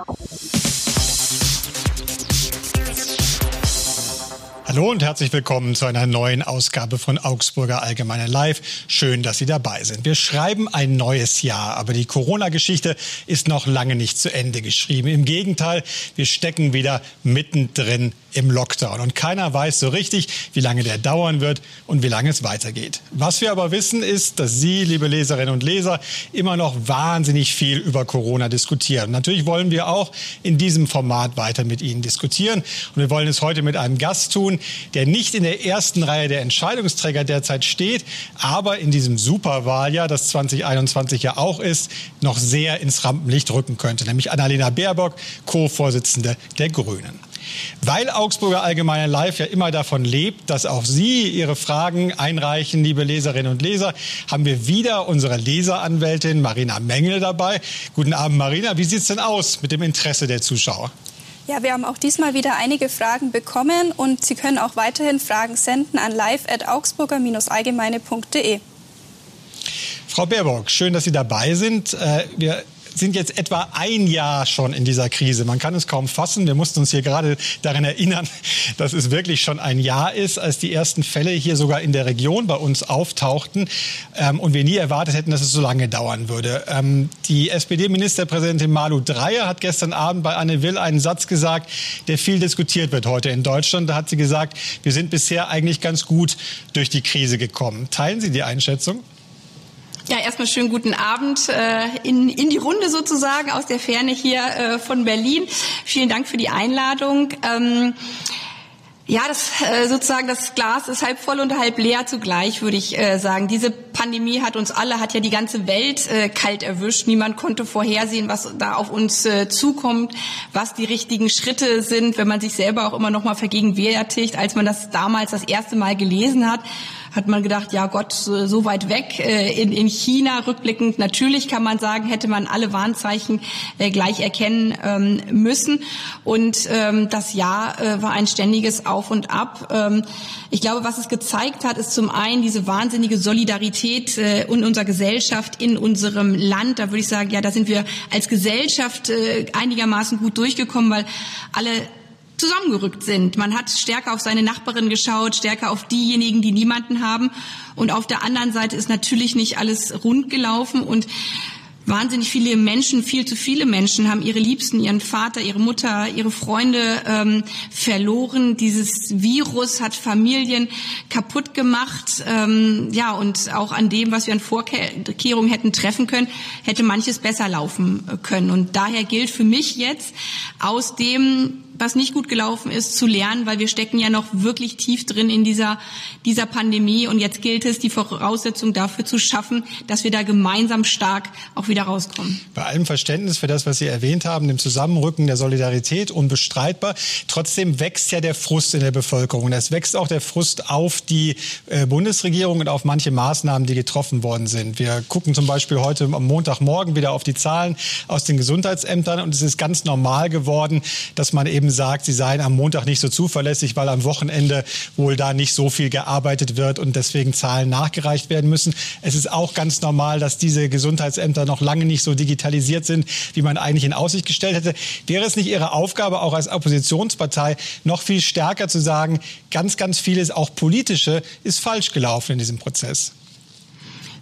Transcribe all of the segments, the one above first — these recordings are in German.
Oh. Hallo und herzlich willkommen zu einer neuen Ausgabe von Augsburger Allgemeine Live. Schön, dass Sie dabei sind. Wir schreiben ein neues Jahr, aber die Corona-Geschichte ist noch lange nicht zu Ende geschrieben. Im Gegenteil, wir stecken wieder mittendrin im Lockdown. Und keiner weiß so richtig, wie lange der dauern wird und wie lange es weitergeht. Was wir aber wissen, ist, dass Sie, liebe Leserinnen und Leser, immer noch wahnsinnig viel über Corona diskutieren. Natürlich wollen wir auch in diesem Format weiter mit Ihnen diskutieren. Und wir wollen es heute mit einem Gast tun, der nicht in der ersten Reihe der Entscheidungsträger derzeit steht, aber in diesem Superwahljahr, das 2021 ja auch ist, noch sehr ins Rampenlicht rücken könnte, nämlich Annalena Baerbock, Co-Vorsitzende der Grünen. Weil Augsburger Allgemeine Live ja immer davon lebt, dass auch Sie Ihre Fragen einreichen, liebe Leserinnen und Leser, haben wir wieder unsere Leseranwältin Marina Mengel dabei. Guten Abend, Marina. Wie sieht es denn aus mit dem Interesse der Zuschauer? Ja, wir haben auch diesmal wieder einige Fragen bekommen und Sie können auch weiterhin Fragen senden an live.augsburger-allgemeine.de. Frau Baerbock, schön, dass Sie dabei sind. Äh, wir sind jetzt etwa ein Jahr schon in dieser Krise. Man kann es kaum fassen. Wir mussten uns hier gerade daran erinnern, dass es wirklich schon ein Jahr ist, als die ersten Fälle hier sogar in der Region bei uns auftauchten ähm, und wir nie erwartet hätten, dass es so lange dauern würde. Ähm, die SPD-Ministerpräsidentin Malu Dreyer hat gestern Abend bei Anne Will einen Satz gesagt, der viel diskutiert wird heute in Deutschland. Da hat sie gesagt, wir sind bisher eigentlich ganz gut durch die Krise gekommen. Teilen Sie die Einschätzung? Ja, erstmal schönen guten Abend äh, in, in die Runde sozusagen aus der Ferne hier äh, von Berlin. Vielen Dank für die Einladung. Ähm, ja, das äh, sozusagen das Glas ist halb voll und halb leer zugleich, würde ich äh, sagen. Diese Pandemie hat uns alle, hat ja die ganze Welt äh, kalt erwischt. Niemand konnte vorhersehen, was da auf uns äh, zukommt, was die richtigen Schritte sind, wenn man sich selber auch immer noch mal vergegenwärtigt, als man das damals das erste Mal gelesen hat hat man gedacht, ja Gott, so weit weg äh, in, in China, rückblickend natürlich kann man sagen, hätte man alle Warnzeichen äh, gleich erkennen ähm, müssen. Und ähm, das Jahr äh, war ein ständiges Auf und Ab. Ähm, ich glaube, was es gezeigt hat, ist zum einen diese wahnsinnige Solidarität in unserer Gesellschaft, in unserem Land. Da würde ich sagen, ja, da sind wir als Gesellschaft einigermaßen gut durchgekommen, weil alle zusammengerückt sind. Man hat stärker auf seine Nachbarin geschaut, stärker auf diejenigen, die niemanden haben. Und auf der anderen Seite ist natürlich nicht alles rund gelaufen und wahnsinnig viele Menschen, viel zu viele Menschen haben ihre Liebsten, ihren Vater, ihre Mutter, ihre Freunde ähm, verloren. Dieses Virus hat Familien kaputt gemacht. Ähm, ja, und auch an dem, was wir an Vorkehrungen hätten treffen können, hätte manches besser laufen können. Und daher gilt für mich jetzt aus dem was nicht gut gelaufen ist, zu lernen, weil wir stecken ja noch wirklich tief drin in dieser, dieser Pandemie. Und jetzt gilt es, die Voraussetzung dafür zu schaffen, dass wir da gemeinsam stark auch wieder rauskommen. Bei allem Verständnis für das, was Sie erwähnt haben, dem Zusammenrücken der Solidarität, unbestreitbar. Trotzdem wächst ja der Frust in der Bevölkerung. Es wächst auch der Frust auf die äh, Bundesregierung und auf manche Maßnahmen, die getroffen worden sind. Wir gucken zum Beispiel heute am Montagmorgen wieder auf die Zahlen aus den Gesundheitsämtern und es ist ganz normal geworden, dass man eben eben sagt, sie seien am Montag nicht so zuverlässig, weil am Wochenende wohl da nicht so viel gearbeitet wird und deswegen Zahlen nachgereicht werden müssen. Es ist auch ganz normal, dass diese Gesundheitsämter noch lange nicht so digitalisiert sind, wie man eigentlich in Aussicht gestellt hätte. Wäre es nicht Ihre Aufgabe, auch als Oppositionspartei, noch viel stärker zu sagen, ganz, ganz vieles, auch politische, ist falsch gelaufen in diesem Prozess?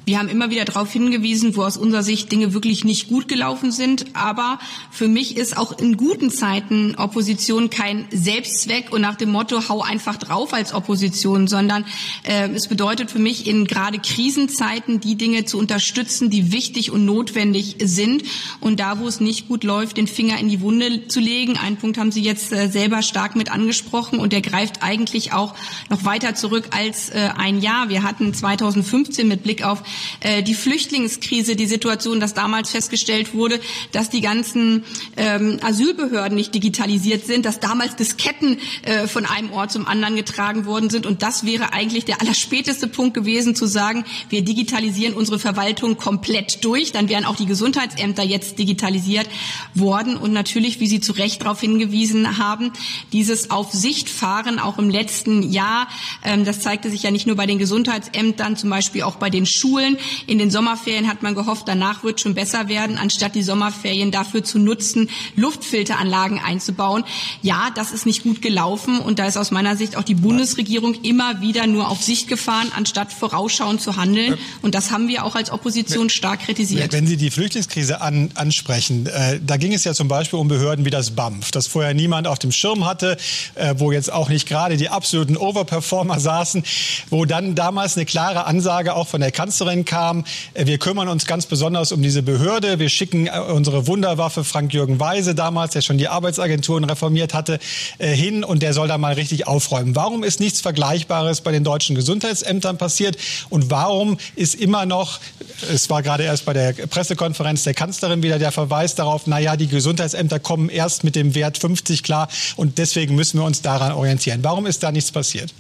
Wir haben immer wieder darauf hingewiesen, wo aus unserer Sicht Dinge wirklich nicht gut gelaufen sind. Aber für mich ist auch in guten Zeiten Opposition kein Selbstzweck und nach dem Motto, hau einfach drauf als Opposition, sondern äh, es bedeutet für mich in gerade Krisenzeiten die Dinge zu unterstützen, die wichtig und notwendig sind. Und da, wo es nicht gut läuft, den Finger in die Wunde zu legen. Einen Punkt haben Sie jetzt äh, selber stark mit angesprochen und der greift eigentlich auch noch weiter zurück als äh, ein Jahr. Wir hatten 2015 mit Blick auf äh, die Flüchtlingskrise, die Situation, dass damals festgestellt wurde, dass die ganzen ähm, Asylbehörden nicht digitalisiert sind, dass damals Disketten äh, von einem Ort zum anderen getragen worden sind. Und das wäre eigentlich der allerspäteste Punkt gewesen, zu sagen, wir digitalisieren unsere Verwaltung komplett durch. Dann wären auch die Gesundheitsämter jetzt digitalisiert worden. Und natürlich, wie Sie zu Recht darauf hingewiesen haben, dieses Auf Sicht fahren auch im letzten Jahr, ähm, das zeigte sich ja nicht nur bei den Gesundheitsämtern, zum Beispiel auch bei den Schulen, Schulen. In den Sommerferien hat man gehofft, danach wird schon besser werden, anstatt die Sommerferien dafür zu nutzen, Luftfilteranlagen einzubauen. Ja, das ist nicht gut gelaufen und da ist aus meiner Sicht auch die Bundesregierung immer wieder nur auf Sicht gefahren, anstatt vorausschauend zu handeln. Und das haben wir auch als Opposition stark kritisiert. Wenn Sie die Flüchtlingskrise an, ansprechen, äh, da ging es ja zum Beispiel um Behörden wie das BAMF, das vorher niemand auf dem Schirm hatte, äh, wo jetzt auch nicht gerade die absoluten Overperformer saßen, wo dann damals eine klare Ansage auch von der Kanzlerin kam, äh, wir kümmern uns ganz besonders um diese Behörde, wir schicken äh, unsere Wunderwaffe Frank-Jürgen Weise damals, der schon die Arbeitsagenturen reformiert hatte, äh, hin und der soll da mal richtig aufräumen. Warum ist nichts Vergleichbares bei den deutschen Gesundheitsämtern passiert und warum ist immer noch, es war gerade erst bei der Pressekonferenz der Kanzlerin wieder der Verweis darauf, naja, die Gesundheitsämter kommen erst mit dem Wert 50 klar und deswegen müssen wir uns daran orientieren. Warum ist da nichts passiert?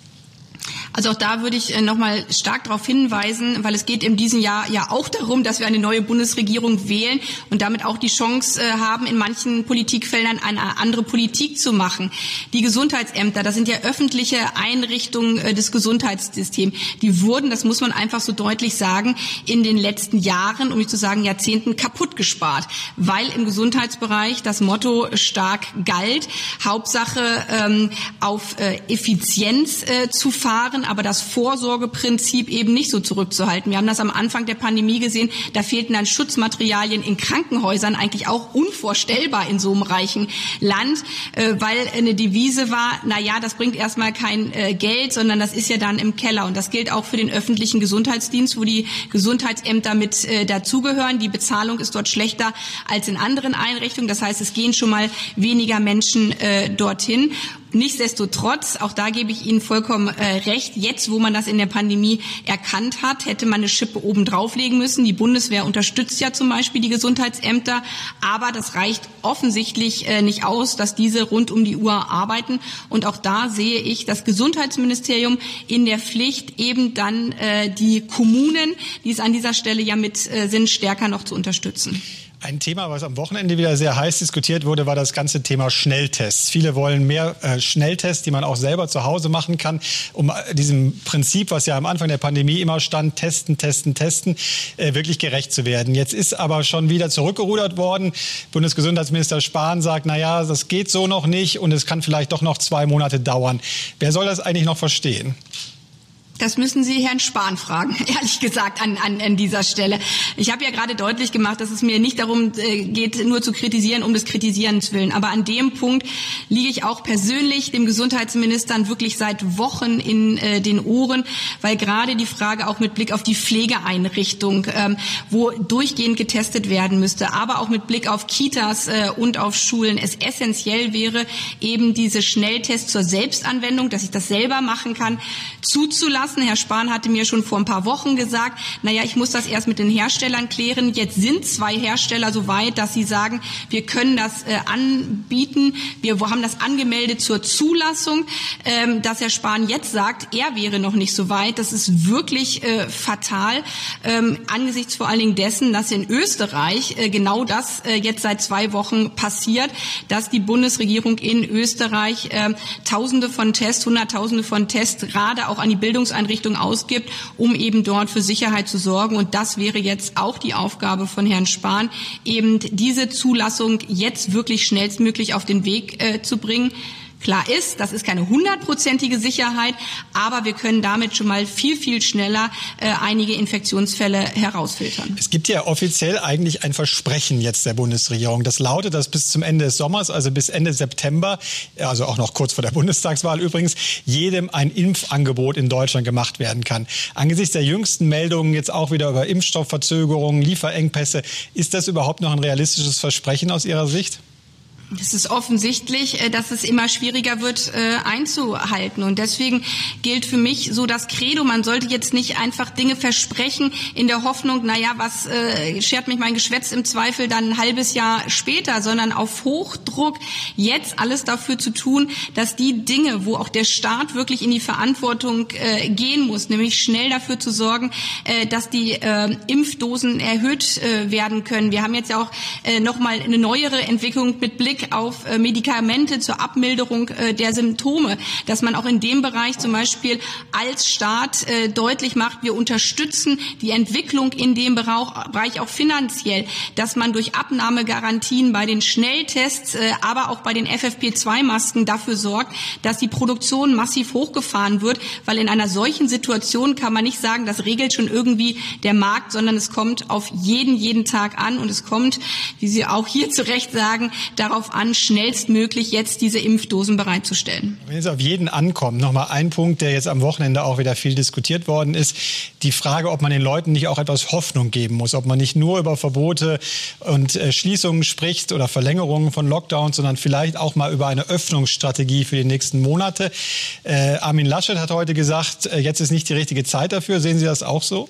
Also auch da würde ich äh, noch mal stark darauf hinweisen, weil es geht in diesem Jahr ja auch darum, dass wir eine neue Bundesregierung wählen und damit auch die Chance äh, haben, in manchen Politikfeldern eine andere Politik zu machen. Die Gesundheitsämter, das sind ja öffentliche Einrichtungen äh, des Gesundheitssystems. Die wurden, das muss man einfach so deutlich sagen, in den letzten Jahren, um nicht zu sagen Jahrzehnten, kaputt gespart, weil im Gesundheitsbereich das Motto stark galt, Hauptsache ähm, auf Effizienz zu fahren, aber das Vorsorgeprinzip eben nicht so zurückzuhalten. Wir haben das am Anfang der Pandemie gesehen, da fehlten dann Schutzmaterialien in Krankenhäusern, eigentlich auch unvorstellbar in so einem reichen Land, äh, weil eine Devise war, na ja, das bringt erstmal kein äh, Geld, sondern das ist ja dann im Keller. Und das gilt auch für den öffentlichen Gesundheitsdienst, wo die Gesundheitsämter mit äh, dazugehören. Die Bezahlung ist dort schlechter als in anderen Einrichtungen. Das heißt, es gehen schon mal weniger Menschen dorthin. Nichtsdestotrotz, auch da gebe ich Ihnen vollkommen äh, recht, jetzt, wo man das in der Pandemie erkannt hat, hätte man eine Schippe oben drauflegen müssen. Die Bundeswehr unterstützt ja zum Beispiel die Gesundheitsämter, aber das reicht offensichtlich äh, nicht aus, dass diese rund um die Uhr arbeiten. Und auch da sehe ich das Gesundheitsministerium in der Pflicht, eben dann äh, die Kommunen, die es an dieser Stelle ja mit äh, sind, stärker noch zu unterstützen. Ein Thema, was am Wochenende wieder sehr heiß diskutiert wurde, war das ganze Thema Schnelltests. Viele wollen mehr äh, Schnelltests, die man auch selber zu Hause machen kann, um äh, diesem Prinzip, was ja am Anfang der Pandemie immer stand, testen, testen, testen, äh, wirklich gerecht zu werden. Jetzt ist aber schon wieder zurückgerudert worden. Bundesgesundheitsminister Spahn sagt, na ja, das geht so noch nicht und es kann vielleicht doch noch zwei Monate dauern. Wer soll das eigentlich noch verstehen? Das müssen Sie Herrn Spahn fragen, ehrlich gesagt, an, an, an dieser Stelle. Ich habe ja gerade deutlich gemacht, dass es mir nicht darum äh, geht, nur zu kritisieren, um des Kritisierens willen. Aber an dem Punkt liege ich auch persönlich dem Gesundheitsministern wirklich seit Wochen in äh, den Ohren, weil gerade die Frage auch mit Blick auf die Pflegeeinrichtung, ähm, wo durchgehend getestet werden müsste, aber auch mit Blick auf Kitas äh, und auf Schulen es essentiell wäre, eben diese Schnelltests zur Selbstanwendung, dass ich das selber machen kann, zuzulassen lassen. Herr Spahn hatte mir schon vor ein paar Wochen gesagt, naja, ich muss das erst mit den Herstellern klären. Jetzt sind zwei Hersteller so weit, dass sie sagen, wir können das äh, anbieten. Wir haben das angemeldet zur Zulassung. Ähm, dass Herr Spahn jetzt sagt, er wäre noch nicht so weit, das ist wirklich äh, fatal. Ähm, angesichts vor allen Dingen dessen, dass in Österreich äh, genau das äh, jetzt seit zwei Wochen passiert, dass die Bundesregierung in Österreich äh, Tausende von Tests, Hunderttausende von Tests gerade auch an die Bildungs Bildungseinrichtungen ausgibt, um eben dort für Sicherheit zu sorgen. Und das wäre jetzt auch die Aufgabe von Herrn Spahn, eben diese Zulassung jetzt wirklich schnellstmöglich auf den Weg äh, zu bringen. Klar ist, das ist keine hundertprozentige Sicherheit, aber wir können damit schon mal viel, viel schneller äh, einige Infektionsfälle herausfiltern. Es gibt ja offiziell eigentlich ein Versprechen jetzt der Bundesregierung. Das lautet, dass bis zum Ende des Sommers, also bis Ende September, also auch noch kurz vor der Bundestagswahl übrigens, jedem ein Impfangebot in Deutschland gemacht werden kann. Angesichts der jüngsten Meldungen jetzt auch wieder über Impfstoffverzögerungen, Lieferengpässe, ist das überhaupt noch ein realistisches Versprechen aus Ihrer Sicht? Es ist offensichtlich, äh, dass es immer schwieriger wird äh, einzuhalten. Und deswegen gilt für mich so das Credo, man sollte jetzt nicht einfach Dinge versprechen in der Hoffnung, na ja, was äh, schert mich mein Geschwätz im Zweifel dann ein halbes Jahr später, sondern auf Hochdruck jetzt alles dafür zu tun, dass die Dinge, wo auch der Staat wirklich in die Verantwortung gehen muss, nämlich schnell dafür zu sorgen, dass die Impfdosen erhöht werden können. Wir haben jetzt ja auch äh, noch mal eine neuere Entwicklung mit Blick Hinblick auf äh, Medikamente zur Abmilderung äh, der Symptome, dass man auch in dem Bereich zum Beispiel als Staat äh, deutlich macht, wir unterstützen die Entwicklung in dem Bereich auch finanziell, dass man durch Abnahmegarantien bei den Schnelltests, aber auch bei den FFP2-Masken dafür sorgt, dass die Produktion massiv hochgefahren wird, weil in einer solchen Situation kann man nicht sagen, das regelt schon irgendwie der Markt, sondern es kommt auf jeden, jeden Tag an und es kommt, wie Sie auch hier zu Recht sagen, darauf an, schnellstmöglich jetzt diese Impfdosen bereitzustellen. Wenn es auf jeden ankommt, nochmal ein Punkt, der jetzt am Wochenende auch wieder viel diskutiert worden ist, die Frage, ob man den Leuten nicht auch etwas Hoffnung geben muss, ob man nicht nur über Verbote und äh, Schließungen spricht oder Verlängerungen von Lockdowns, sondern vielleicht auch mal über eine Öffnungsstrategie für die nächsten Monate. Äh, Armin Laschet hat heute gesagt, äh, jetzt ist nicht die richtige Zeit dafür. Sehen Sie das auch so?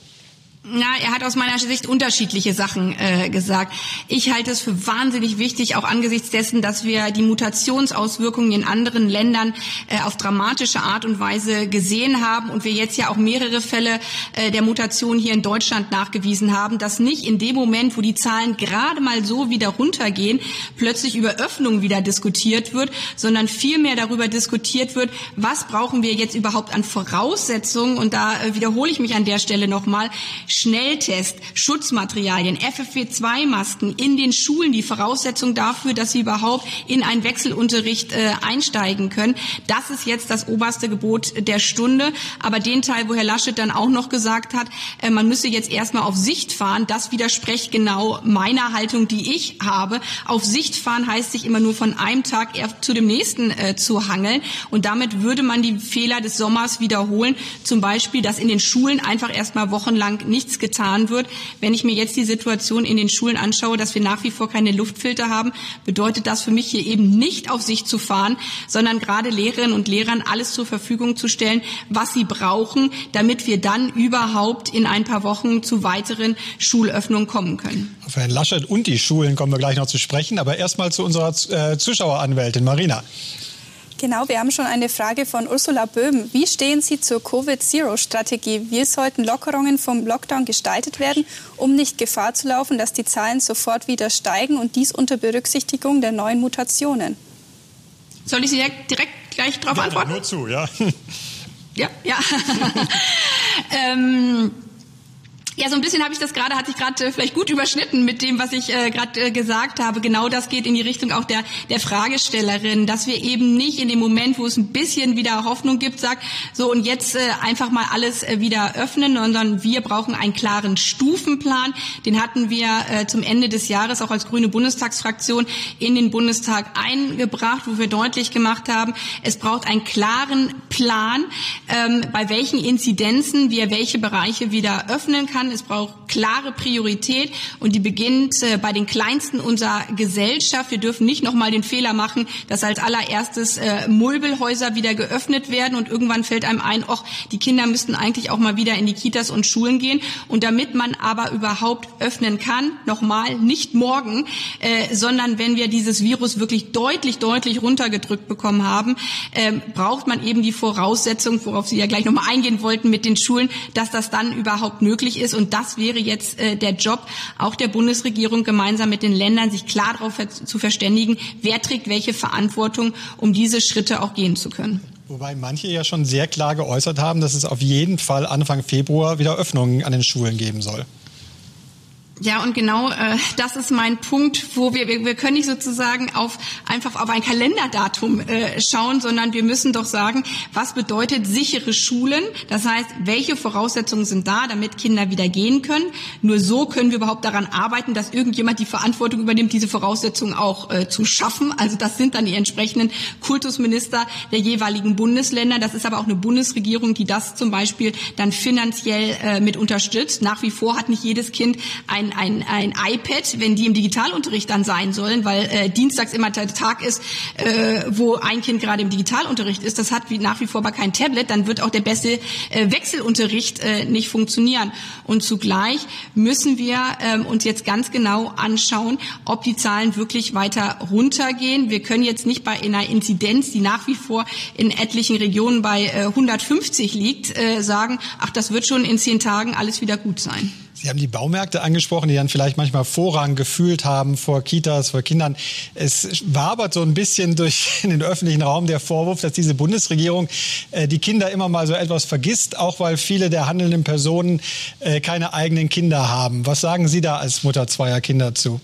Na, er hat aus meiner Sicht unterschiedliche Sachen äh, gesagt. Ich halte es für wahnsinnig wichtig, auch angesichts dessen, dass wir die Mutationsauswirkungen in anderen Ländern äh, auf dramatische Art und Weise gesehen haben und wir jetzt ja auch mehrere Fälle äh, der Mutation hier in Deutschland nachgewiesen haben, dass nicht in dem Moment, wo die Zahlen gerade mal so wieder runtergehen, plötzlich über Öffnung wieder diskutiert wird, sondern vielmehr darüber diskutiert wird, was brauchen wir jetzt überhaupt an Voraussetzungen und da äh, wiederhole ich mich an der Stelle nochmal, Schnelltest, Schutzmaterialien, FFP2-Masken in den Schulen die Voraussetzung dafür, dass sie überhaupt in einen Wechselunterricht äh, einsteigen können. Das ist jetzt das oberste Gebot der Stunde. Aber den Teil, wo Herr Laschet dann auch noch gesagt hat, äh, man müsse jetzt erstmal auf Sicht fahren, das widerspricht genau meiner Haltung, die ich habe. Auf Sicht fahren heißt sich immer nur von einem Tag zu dem nächsten äh, zu hangeln. Und damit würde man die Fehler des Sommers wiederholen. Zum Beispiel, dass in den Schulen einfach erstmal wochenlang nicht nichts getan wird. Wenn ich mir jetzt die Situation in den Schulen anschaue, dass wir nach wie vor keine Luftfilter haben, bedeutet das für mich hier eben nicht auf sich zu fahren, sondern gerade Lehrerinnen und Lehrern alles zur Verfügung zu stellen, was sie brauchen, damit wir dann überhaupt in ein paar Wochen zu weiteren Schulöffnungen kommen können. Auf Herrn Laschet und die Schulen kommen wir gleich noch zu sprechen, aber erstmal zu unserer äh, Zuschaueranwältin Marina. Genau, wir haben schon eine Frage von Ursula Böhm. Wie stehen Sie zur Covid-Zero-Strategie? Wie sollten Lockerungen vom Lockdown gestaltet werden, um nicht Gefahr zu laufen, dass die Zahlen sofort wieder steigen und dies unter Berücksichtigung der neuen Mutationen? Soll ich Sie direkt gleich darauf ja, antworten? Nur zu, ja. Ja, ja. ähm, ja, so ein bisschen habe ich das gerade, hatte ich gerade äh, vielleicht gut überschnitten mit dem, was ich äh, gerade äh, gesagt habe. Genau das geht in die Richtung auch der, der Fragestellerin, dass wir eben nicht in dem Moment, wo es ein bisschen wieder Hoffnung gibt, sagt, so und jetzt äh, einfach mal alles äh, wieder öffnen, sondern wir brauchen einen klaren Stufenplan. Den hatten wir äh, zum Ende des Jahres auch als grüne Bundestagsfraktion in den Bundestag eingebracht, wo wir deutlich gemacht haben, es braucht einen klaren Plan, ähm, bei welchen Inzidenzen wir welche Bereiche wieder öffnen kann kann. Es braucht klare Priorität und die beginnt äh, bei den Kleinsten unserer Gesellschaft. Wir dürfen nicht noch mal den Fehler machen, dass als allererstes äh, Mulbelhäuser wieder geöffnet werden und irgendwann fällt einem ein, ach, die Kinder müssten eigentlich auch mal wieder in die Kitas und Schulen gehen. Und damit man aber überhaupt öffnen kann, nochmal, nicht morgen, äh, sondern wenn wir dieses Virus wirklich deutlich, deutlich runtergedrückt bekommen haben, äh, braucht man eben die Voraussetzung, worauf Sie ja gleich nochmal eingehen wollten mit den Schulen, dass das dann überhaupt möglich ist. Und das wäre jetzt äh, der Job auch der Bundesregierung, gemeinsam mit den Ländern sich klar darauf zu verständigen, wer trägt welche Verantwortung, um diese Schritte auch gehen zu können. Wobei manche ja schon sehr klar geäußert haben, dass es auf jeden Fall Anfang Februar wieder Öffnungen an den Schulen geben soll. Ja, und genau äh, das ist mein Punkt, wo wir, wir, wir können nicht sozusagen auf einfach auf ein Kalenderdatum äh, schauen, sondern wir müssen doch sagen, was bedeutet sichere Schulen? Das heißt, welche Voraussetzungen sind da, damit Kinder wieder gehen können? Nur so können wir überhaupt daran arbeiten, dass irgendjemand die Verantwortung übernimmt, diese Voraussetzungen auch äh, zu schaffen. Also das sind dann die entsprechenden Kultusminister der jeweiligen Bundesländer. Das ist aber auch eine Bundesregierung, die das zum Beispiel dann finanziell äh, mit unterstützt. Nach wie vor hat nicht jedes Kind ein ein, ein, ein iPad, wenn die im Digitalunterricht dann sein sollen, weil äh, dienstags immer der Tag ist, äh, wo ein Kind gerade im Digitalunterricht ist. Das hat wie nach wie vor aber kein Tablet, dann wird auch der beste äh, Wechselunterricht äh, nicht funktionieren. Und zugleich müssen wir ähm, uns jetzt ganz genau anschauen, ob die Zahlen wirklich weiter runtergehen. Wir können jetzt nicht bei einer Inzidenz, die nach wie vor in etlichen Regionen bei äh, 150 liegt, äh, sagen, ach, das wird schon in zehn Tagen alles wieder gut sein. Sie haben die Baumärkte angesprochen, die dann vielleicht manchmal Vorrang gefühlt haben vor Kitas, vor Kindern. Es wabert so ein bisschen durch den öffentlichen Raum der Vorwurf, dass diese Bundesregierung äh, die Kinder immer mal so etwas vergisst, auch weil viele der handelnden Personen äh, keine eigenen Kinder haben. Was sagen Sie da als Mutter zweier Kinder zu?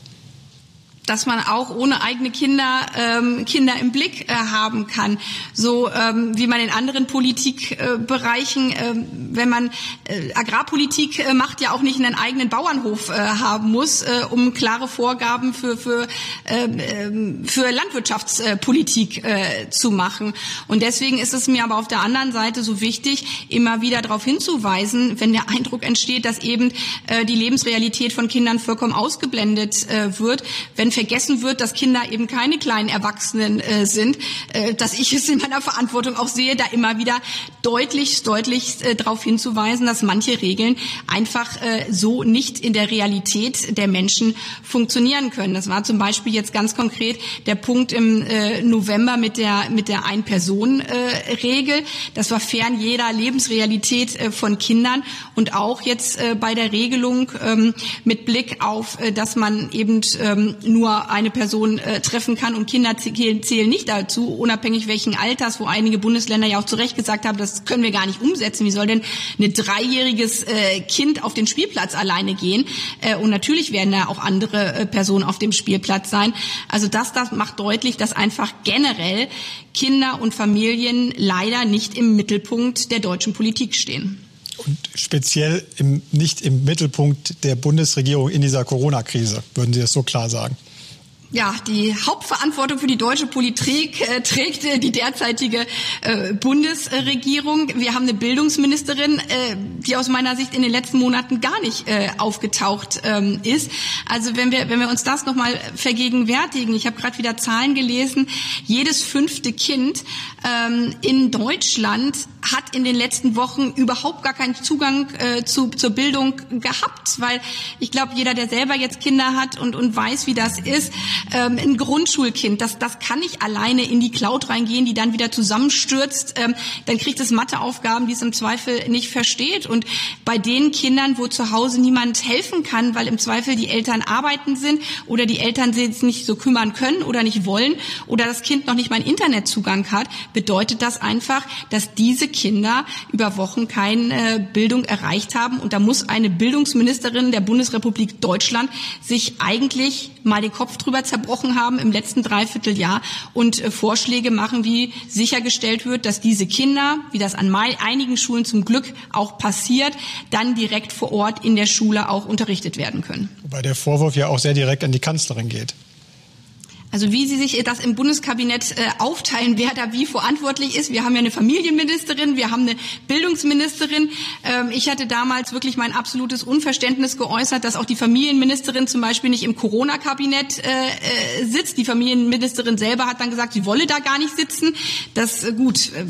Dass man auch ohne eigene Kinder ähm, Kinder im Blick äh, haben kann. So ähm, wie man in anderen Politikbereichen, äh, äh, wenn man äh, Agrarpolitik äh, macht, ja auch nicht einen eigenen Bauernhof äh, haben muss, äh, um klare Vorgaben für für äh, für Landwirtschaftspolitik äh, zu machen. Und deswegen ist es mir aber auf der anderen Seite so wichtig, immer wieder darauf hinzuweisen, wenn der Eindruck entsteht, dass eben äh, die Lebensrealität von Kindern vollkommen ausgeblendet äh, wird, wenn vergessen wird, dass Kinder eben keine kleinen Erwachsenen äh, sind, äh, dass ich es in meiner Verantwortung auch sehe, da immer wieder deutlich, deutlich äh, darauf hinzuweisen, dass manche Regeln einfach äh, so nicht in der Realität der Menschen funktionieren können. Das war zum Beispiel jetzt ganz konkret der Punkt im äh, November mit der mit der Ein-Personen-Regel. Das war fern jeder Lebensrealität äh, von Kindern und auch jetzt bei der Regelung ähm, mit Blick auf, dass man eben ähm, nur nur eine Person äh, treffen kann und Kinder zählen nicht dazu, unabhängig welchen Alters, wo einige Bundesländer ja auch zu Recht gesagt haben, das können wir gar nicht umsetzen. Wie soll denn ein dreijähriges äh, Kind auf den Spielplatz alleine gehen? Äh, und natürlich werden da auch andere äh, Personen auf dem Spielplatz sein. Also das, das macht deutlich, dass einfach generell Kinder und Familien leider nicht im Mittelpunkt der deutschen Politik stehen und speziell im, nicht im Mittelpunkt der Bundesregierung in dieser Corona-Krise, würden Sie das so klar sagen? Ja, die Hauptverantwortung für die deutsche Politik äh, trägt äh, die derzeitige äh, Bundesregierung. Wir haben eine Bildungsministerin, äh, die aus meiner Sicht in den letzten Monaten gar nicht äh, aufgetaucht ähm, ist. Also wenn wir, wenn wir uns das nochmal vergegenwärtigen, ich habe gerade wieder Zahlen gelesen, jedes fünfte Kind ähm, in Deutschland hat in den letzten Wochen überhaupt gar keinen Zugang äh, zu, zur Bildung gehabt, weil ich glaube, jeder, der selber jetzt Kinder hat und, und weiß, wie das ist, ähm, ein Grundschulkind, das, das kann nicht alleine in die Cloud reingehen, die dann wieder zusammenstürzt, ähm, dann kriegt es Matheaufgaben, die es im Zweifel nicht versteht. Und bei den Kindern, wo zu Hause niemand helfen kann, weil im Zweifel die Eltern arbeiten sind oder die Eltern sich nicht so kümmern können oder nicht wollen oder das Kind noch nicht mal einen Internetzugang hat, bedeutet das einfach, dass diese Kinder über Wochen keine äh, Bildung erreicht haben. Und da muss eine Bildungsministerin der Bundesrepublik Deutschland sich eigentlich mal den Kopf drüber zerbrochen haben im letzten Dreivierteljahr und äh, Vorschläge machen, wie sichergestellt wird, dass diese Kinder, wie das an einigen Schulen zum Glück auch passiert, dann direkt vor Ort in der Schule auch unterrichtet werden können. Wobei der Vorwurf ja auch sehr direkt an die Kanzlerin geht. Also wie Sie sich das im Bundeskabinett äh, aufteilen, wer da wie verantwortlich ist. Wir haben ja eine Familienministerin, wir haben eine Bildungsministerin. Ähm, ich hatte damals wirklich mein absolutes Unverständnis geäußert, dass auch die Familienministerin zum Beispiel nicht im Corona-Kabinett äh, äh, sitzt. Die Familienministerin selber hat dann gesagt, sie wolle da gar nicht sitzen. Das äh, gut äh,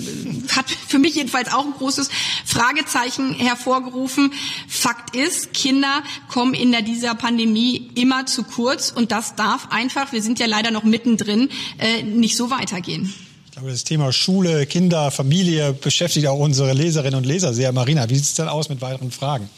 hat für mich jedenfalls auch ein großes Fragezeichen hervorgerufen. Fakt ist, Kinder kommen in dieser Pandemie immer zu kurz und das darf einfach. Wir sind ja leider noch mittendrin, äh, nicht so weitergehen. Ich glaube, das Thema Schule, Kinder, Familie beschäftigt auch unsere Leserinnen und Leser sehr. Marina, wie sieht es denn aus mit weiteren Fragen?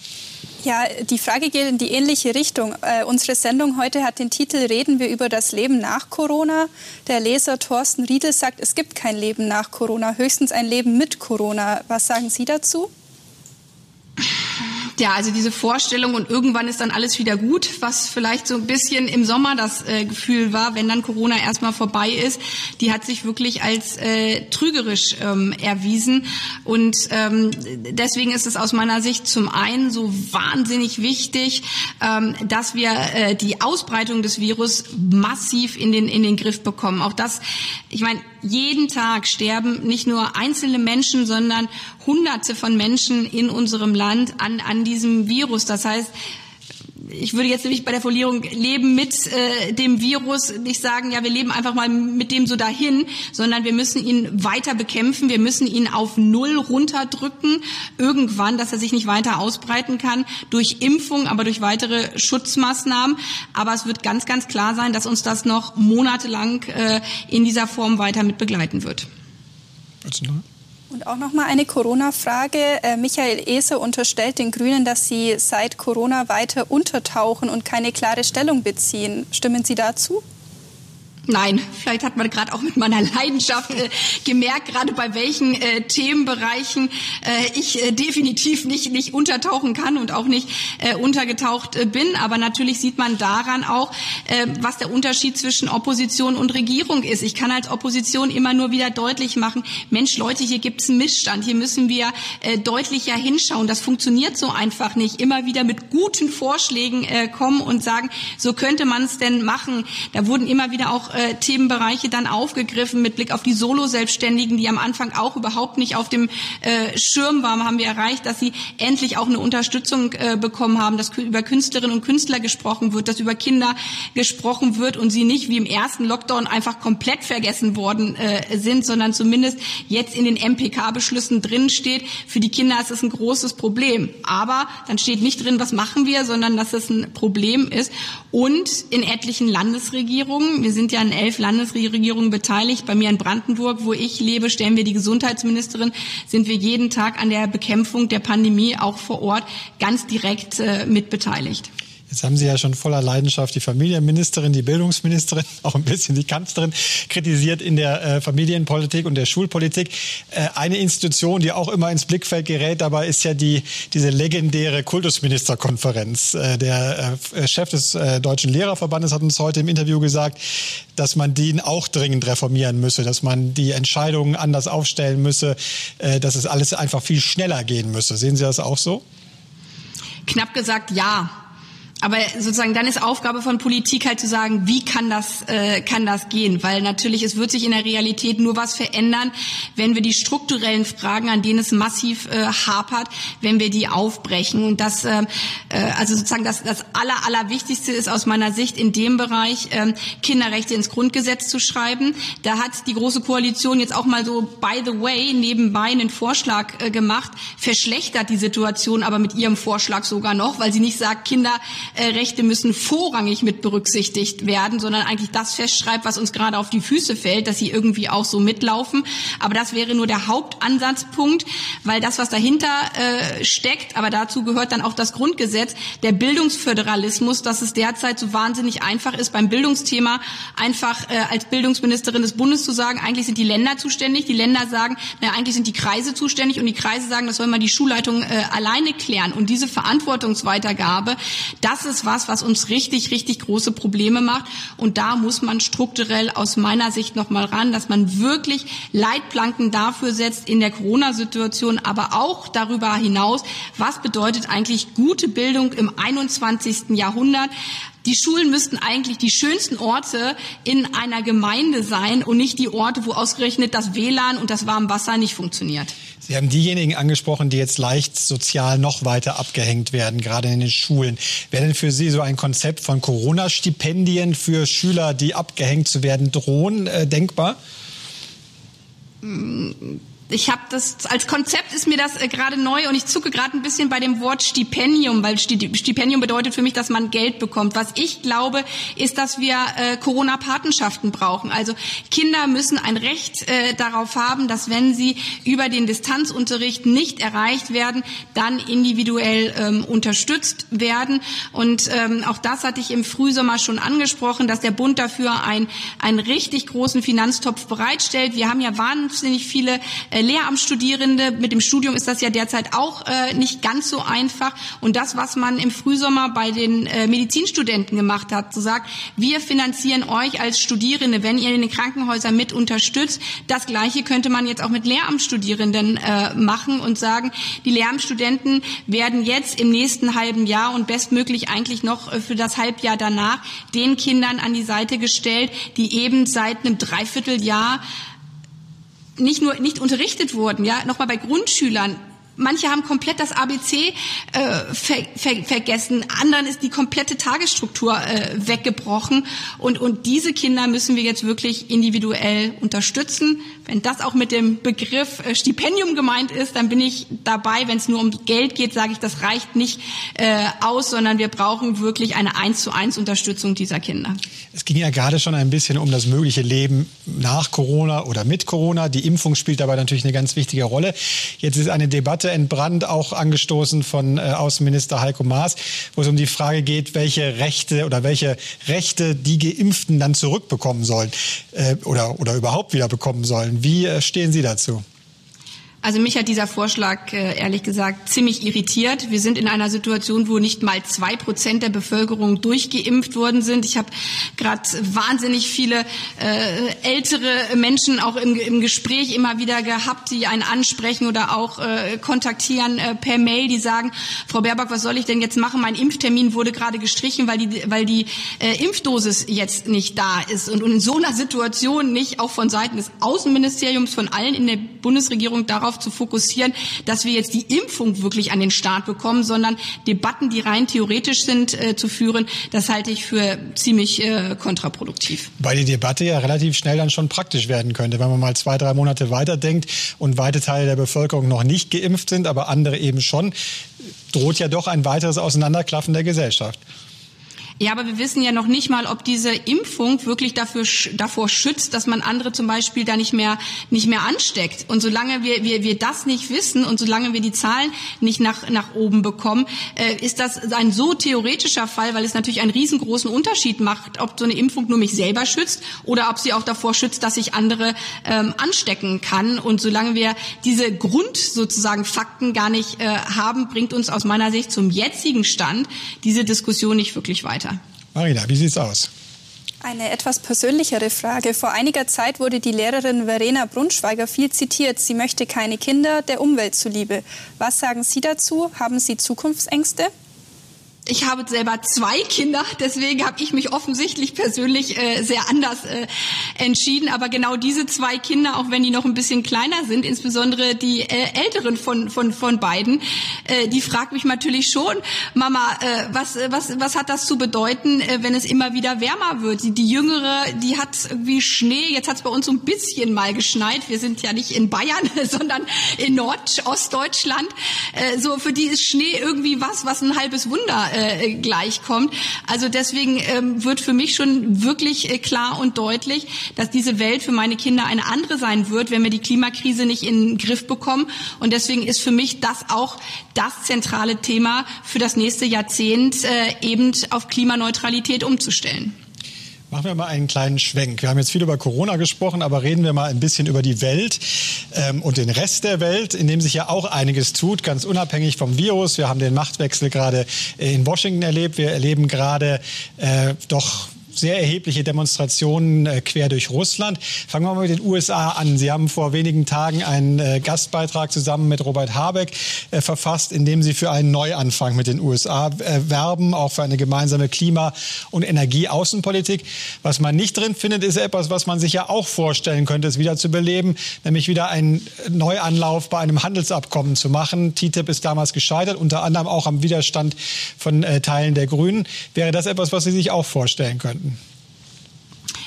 Ja, die Frage geht in die ähnliche Richtung. Äh, unsere Sendung heute hat den Titel Reden wir über das Leben nach Corona. Der Leser Thorsten Riedel sagt, es gibt kein Leben nach Corona, höchstens ein Leben mit Corona. Was sagen Sie dazu? Ja, also diese Vorstellung und irgendwann ist dann alles wieder gut, was vielleicht so ein bisschen im Sommer das äh, Gefühl war, wenn dann Corona erstmal vorbei ist, die hat sich wirklich als äh, trügerisch ähm, erwiesen. Und ähm, deswegen ist es aus meiner Sicht zum einen so wahnsinnig wichtig, ähm, dass wir äh, die Ausbreitung des Virus massiv in den, in den Griff bekommen. Auch das, ich meine, jeden Tag sterben nicht nur einzelne Menschen, sondern Hunderte von Menschen in unserem Land an, an diesem Virus. Das heißt, ich würde jetzt nämlich bei der Folierung leben mit äh, dem Virus nicht sagen, ja, wir leben einfach mal mit dem so dahin, sondern wir müssen ihn weiter bekämpfen, wir müssen ihn auf Null runterdrücken, irgendwann, dass er sich nicht weiter ausbreiten kann, durch Impfung, aber durch weitere Schutzmaßnahmen. Aber es wird ganz, ganz klar sein, dass uns das noch monatelang äh, in dieser Form weiter mit begleiten wird. Und auch noch mal eine Corona-Frage. Äh, Michael Eser unterstellt den Grünen, dass sie seit Corona weiter untertauchen und keine klare Stellung beziehen. Stimmen Sie dazu? Nein, vielleicht hat man gerade auch mit meiner Leidenschaft äh, gemerkt, gerade bei welchen äh, Themenbereichen äh, ich äh, definitiv nicht, nicht untertauchen kann und auch nicht äh, untergetaucht äh, bin. Aber natürlich sieht man daran auch, was der Unterschied zwischen Opposition und Regierung ist. Ich kann als Opposition immer nur wieder deutlich machen, Mensch, Leute, hier gibt es einen Missstand, hier müssen wir deutlicher hinschauen. Das funktioniert so einfach nicht. Immer wieder mit guten Vorschlägen kommen und sagen, so könnte man es denn machen. Da wurden immer wieder auch äh, Themenbereiche dann aufgegriffen mit Blick auf die Solo-Selbstständigen, die am Anfang auch überhaupt nicht auf dem äh, Schirm waren, haben wir erreicht, dass sie endlich auch eine Unterstützung äh, bekommen haben, dass über Künstlerinnen und Künstler gesprochen wird, dass über Kinder gesprochen wird und sie nicht wie im ersten Lockdown einfach komplett vergessen worden äh, sind, sondern zumindest jetzt in den MPK-Beschlüssen drin steht. Für die Kinder ist es ein großes Problem. Aber dann steht nicht drin, was machen wir, sondern dass es ein Problem ist. Und in etlichen Landesregierungen, wir sind ja an elf Landesregierungen beteiligt. Bei mir in Brandenburg, wo ich lebe, stellen wir die Gesundheitsministerin, sind wir jeden Tag an der Bekämpfung der Pandemie auch vor Ort ganz direkt äh, mit beteiligt. Jetzt haben Sie ja schon voller Leidenschaft die Familienministerin, die Bildungsministerin, auch ein bisschen die Kanzlerin kritisiert in der äh, Familienpolitik und der Schulpolitik. Äh, eine Institution, die auch immer ins Blickfeld gerät, dabei ist ja die, diese legendäre Kultusministerkonferenz. Äh, der Chef des Deutschen Lehrerverbandes hat uns heute im Interview gesagt, dass man den auch dringend reformieren müsse, dass man die Entscheidungen anders aufstellen müsse, dass es alles einfach viel schneller gehen müsse. Sehen Sie das auch so? Knapp gesagt ja. Aber sozusagen dann ist Aufgabe von Politik halt zu sagen, wie kann das, äh, kann das gehen? Weil natürlich, es wird sich in der Realität nur was verändern, wenn wir die strukturellen Fragen, an denen es massiv äh, hapert, wenn wir die aufbrechen. Und das, äh, äh, also sozusagen das, das Aller, Allerwichtigste ist aus meiner Sicht in dem Bereich, äh, Kinderrechte ins Grundgesetz zu schreiben. Da hat die Große Koalition jetzt auch mal so, by the way, nebenbei einen Vorschlag äh, gemacht, verschlechtert die Situation aber mit ihrem Vorschlag sogar noch, weil sie nicht sagt, Kinder Rechte müssen vorrangig mit berücksichtigt werden, sondern eigentlich das festschreibt, was uns gerade auf die Füße fällt, dass sie irgendwie auch so mitlaufen. Aber das wäre nur der Hauptansatzpunkt, weil das, was dahinter äh, steckt, aber dazu gehört dann auch das Grundgesetz, der Bildungsföderalismus, dass es derzeit so wahnsinnig einfach ist, beim Bildungsthema einfach äh, als Bildungsministerin des Bundes zu sagen, eigentlich sind die Länder zuständig. Die Länder sagen, na, eigentlich sind die Kreise zuständig und die Kreise sagen, das soll mal die Schulleitung äh, alleine klären. Und diese Verantwortungsweitergabe, das das ist was, was uns richtig, richtig große Probleme macht. Und da muss man strukturell aus meiner Sicht noch mal ran, dass man wirklich Leitplanken dafür setzt in der Corona-Situation, aber auch darüber hinaus, was bedeutet eigentlich gute Bildung im 21. Jahrhundert? Die Schulen müssten eigentlich die schönsten Orte in einer Gemeinde sein und nicht die Orte, wo ausgerechnet das WLAN und das Warmwasser nicht funktioniert. Sie haben diejenigen angesprochen, die jetzt leicht sozial noch weiter abgehängt werden, gerade in den Schulen. Wäre denn für Sie so ein Konzept von Corona-Stipendien für Schüler, die abgehängt zu werden drohen, äh, denkbar? Ich habe das als Konzept ist mir das äh, gerade neu und ich zucke gerade ein bisschen bei dem Wort Stipendium, weil Stipendium bedeutet für mich, dass man Geld bekommt. Was ich glaube, ist, dass wir äh, Corona-Patenschaften brauchen. Also Kinder müssen ein Recht äh, darauf haben, dass wenn sie über den Distanzunterricht nicht erreicht werden, dann individuell ähm, unterstützt werden. Und ähm, auch das hatte ich im Frühsommer schon angesprochen, dass der Bund dafür ein, einen richtig großen Finanztopf bereitstellt. Wir haben ja wahnsinnig viele äh, Lehramtsstudierende. Mit dem Studium ist das ja derzeit auch äh, nicht ganz so einfach. Und das, was man im Frühsommer bei den äh, Medizinstudenten gemacht hat, zu sagen, wir finanzieren euch als Studierende, wenn ihr in den Krankenhäusern mit unterstützt. Das Gleiche könnte man jetzt auch mit Lehramtsstudierenden äh, machen und sagen, die Lehramtsstudenten werden jetzt im nächsten halben Jahr und bestmöglich eigentlich noch äh, für das Halbjahr danach den Kindern an die Seite gestellt, die eben seit einem Dreivierteljahr nicht nur nicht unterrichtet wurden, ja, nochmal bei Grundschülern Manche haben komplett das ABC äh, ver ver vergessen, anderen ist die komplette Tagesstruktur äh, weggebrochen und, und diese Kinder müssen wir jetzt wirklich individuell unterstützen. Wenn das auch mit dem Begriff äh, Stipendium gemeint ist, dann bin ich dabei. Wenn es nur um Geld geht, sage ich, das reicht nicht äh, aus, sondern wir brauchen wirklich eine eins zu eins Unterstützung dieser Kinder. Es ging ja gerade schon ein bisschen um das mögliche Leben nach Corona oder mit Corona. Die Impfung spielt dabei natürlich eine ganz wichtige Rolle. Jetzt ist eine Debatte entbrannt, auch angestoßen von äh, Außenminister Heiko Maas, wo es um die Frage geht, welche Rechte oder welche Rechte die Geimpften dann zurückbekommen sollen äh, oder, oder überhaupt wieder bekommen sollen. Wie äh, stehen Sie dazu? Also mich hat dieser Vorschlag äh, ehrlich gesagt ziemlich irritiert. Wir sind in einer Situation, wo nicht mal zwei Prozent der Bevölkerung durchgeimpft worden sind. Ich habe gerade wahnsinnig viele äh, ältere Menschen auch im, im, Gespräch immer wieder gehabt, die einen ansprechen oder auch äh, kontaktieren per Mail, die sagen, Frau Baerbock, was soll ich denn jetzt machen? Mein Impftermin wurde gerade gestrichen, weil die, weil die Impfdosis jetzt nicht da ist. Und, und in so einer Situation nicht auch von Seiten des Außenministeriums, von allen in der Bundesregierung darauf darauf zu fokussieren, dass wir jetzt die Impfung wirklich an den Start bekommen, sondern Debatten, die rein theoretisch sind, äh, zu führen, das halte ich für ziemlich äh, kontraproduktiv. Weil die Debatte ja relativ schnell dann schon praktisch werden könnte, wenn man mal zwei, drei Monate weiterdenkt und weite Teile der Bevölkerung noch nicht geimpft sind, aber andere eben schon, droht ja doch ein weiteres Auseinanderklaffen der Gesellschaft. Ja, aber wir wissen ja noch nicht mal, ob diese Impfung wirklich dafür, davor schützt, dass man andere zum Beispiel da nicht mehr, nicht mehr ansteckt. Und solange wir, wir, wir das nicht wissen und solange wir die Zahlen nicht nach, nach oben bekommen, äh, ist das ein so theoretischer Fall, weil es natürlich einen riesengroßen Unterschied macht, ob so eine Impfung nur mich selber schützt oder ob sie auch davor schützt, dass ich andere ähm, anstecken kann. Und solange wir diese Grund sozusagen Fakten gar nicht äh, haben, bringt uns aus meiner Sicht zum jetzigen Stand diese Diskussion nicht wirklich weiter weiter. Marina, wie sieht's aus? Eine etwas persönlichere Frage. Vor einiger Zeit wurde die Lehrerin Verena Brunschweiger viel zitiert. Sie möchte keine Kinder, der Umwelt zuliebe. Was sagen Sie dazu? Haben Sie Zukunftsängste? Ich habe selber zwei Kinder, deswegen habe ich mich offensichtlich persönlich äh, sehr anders äh, entschieden. Aber genau diese zwei Kinder, auch wenn die noch ein bisschen kleiner sind, insbesondere die äh, älteren von von von beiden, äh, die fragt mich natürlich schon, Mama, äh, was was was hat das zu bedeuten, äh, wenn es immer wieder wärmer wird? Die, die jüngere, die hat irgendwie Schnee. Jetzt hat es bei uns so ein bisschen mal geschneit. Wir sind ja nicht in Bayern, sondern in Nordostdeutschland. Äh, so für die ist Schnee irgendwie was, was ein halbes Wunder äh. Also deswegen ähm, wird für mich schon wirklich äh, klar und deutlich, dass diese Welt für meine Kinder eine andere sein wird, wenn wir die Klimakrise nicht in den Griff bekommen. Und deswegen ist für mich das auch das zentrale Thema für das nächste Jahrzehnt, äh, eben auf Klimaneutralität umzustellen. Machen wir mal einen kleinen Schwenk. Wir haben jetzt viel über Corona gesprochen, aber reden wir mal ein bisschen über die Welt ähm, und den Rest der Welt, in dem sich ja auch einiges tut, ganz unabhängig vom Virus. Wir haben den Machtwechsel gerade in Washington erlebt. Wir erleben gerade äh, doch sehr erhebliche Demonstrationen äh, quer durch Russland. Fangen wir mal mit den USA an. Sie haben vor wenigen Tagen einen äh, Gastbeitrag zusammen mit Robert Habeck äh, verfasst, in dem Sie für einen Neuanfang mit den USA werben, auch für eine gemeinsame Klima- und Energieaußenpolitik. Was man nicht drin findet, ist etwas, was man sich ja auch vorstellen könnte, es wieder zu beleben, nämlich wieder einen Neuanlauf bei einem Handelsabkommen zu machen. TTIP ist damals gescheitert, unter anderem auch am Widerstand von Teilen der Grünen. Wäre das etwas, was Sie sich auch vorstellen könnten?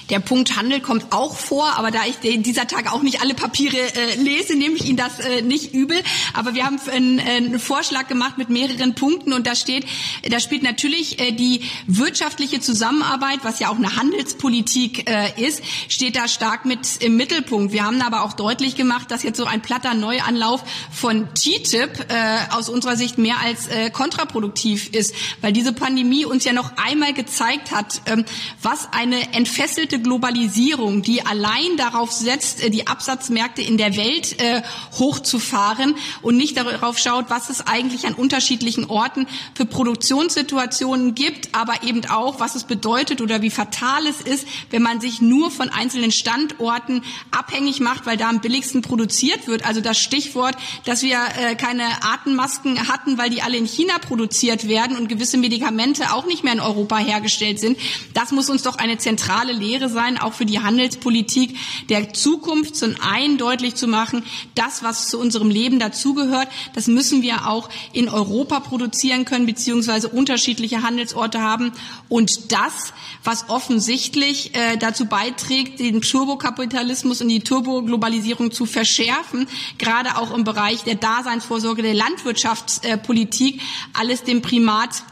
Der Punkt Handel kommt auch vor, aber da ich dieser Tage auch nicht alle Papiere äh, lese, nehme ich Ihnen das äh, nicht übel. Aber wir haben einen, einen, Vorschlag gemacht mit mehreren Punkten und da steht, da spielt natürlich äh, die wirtschaftliche Zusammenarbeit, was ja auch eine Handelspolitik äh, ist, steht da stark mit im Mittelpunkt. Wir haben aber auch deutlich gemacht, dass jetzt so ein platter Neuanlauf von TTIP äh, aus unserer Sicht mehr als äh, kontraproduktiv ist, weil diese Pandemie uns ja noch einmal gezeigt hat, ähm, was eine entfesselte verstärkte Globalisierung, die allein darauf setzt, äh, die Absatzmärkte in der Welt äh, hochzufahren und nicht darauf schaut, was es eigentlich an unterschiedlichen Orten für Produktionssituationen gibt, aber eben auch, was es bedeutet oder wie fatal es ist, wenn man sich nur von einzelnen Standorten abhängig macht, weil da am billigsten produziert wird. Also das Stichwort, dass wir äh, keine Atemmasken hatten, weil die alle in China produziert werden und gewisse Medikamente auch nicht mehr in Europa hergestellt sind, das muss uns doch eine zentrale Lehre Lehre sein, auch für die Handelspolitik der Zukunft, zum einen deutlich zu machen, das, was zu unserem Leben dazugehört, das müssen wir auch in Europa produzieren können, beziehungsweise unterschiedliche Handelsorte haben. Und das, was offensichtlich äh, dazu beiträgt, den Turbokapitalismus und die Turboglobalisierung zu verschärfen, gerade auch im Bereich der Daseinsvorsorge der Landwirtschaftspolitik, alles dem Primat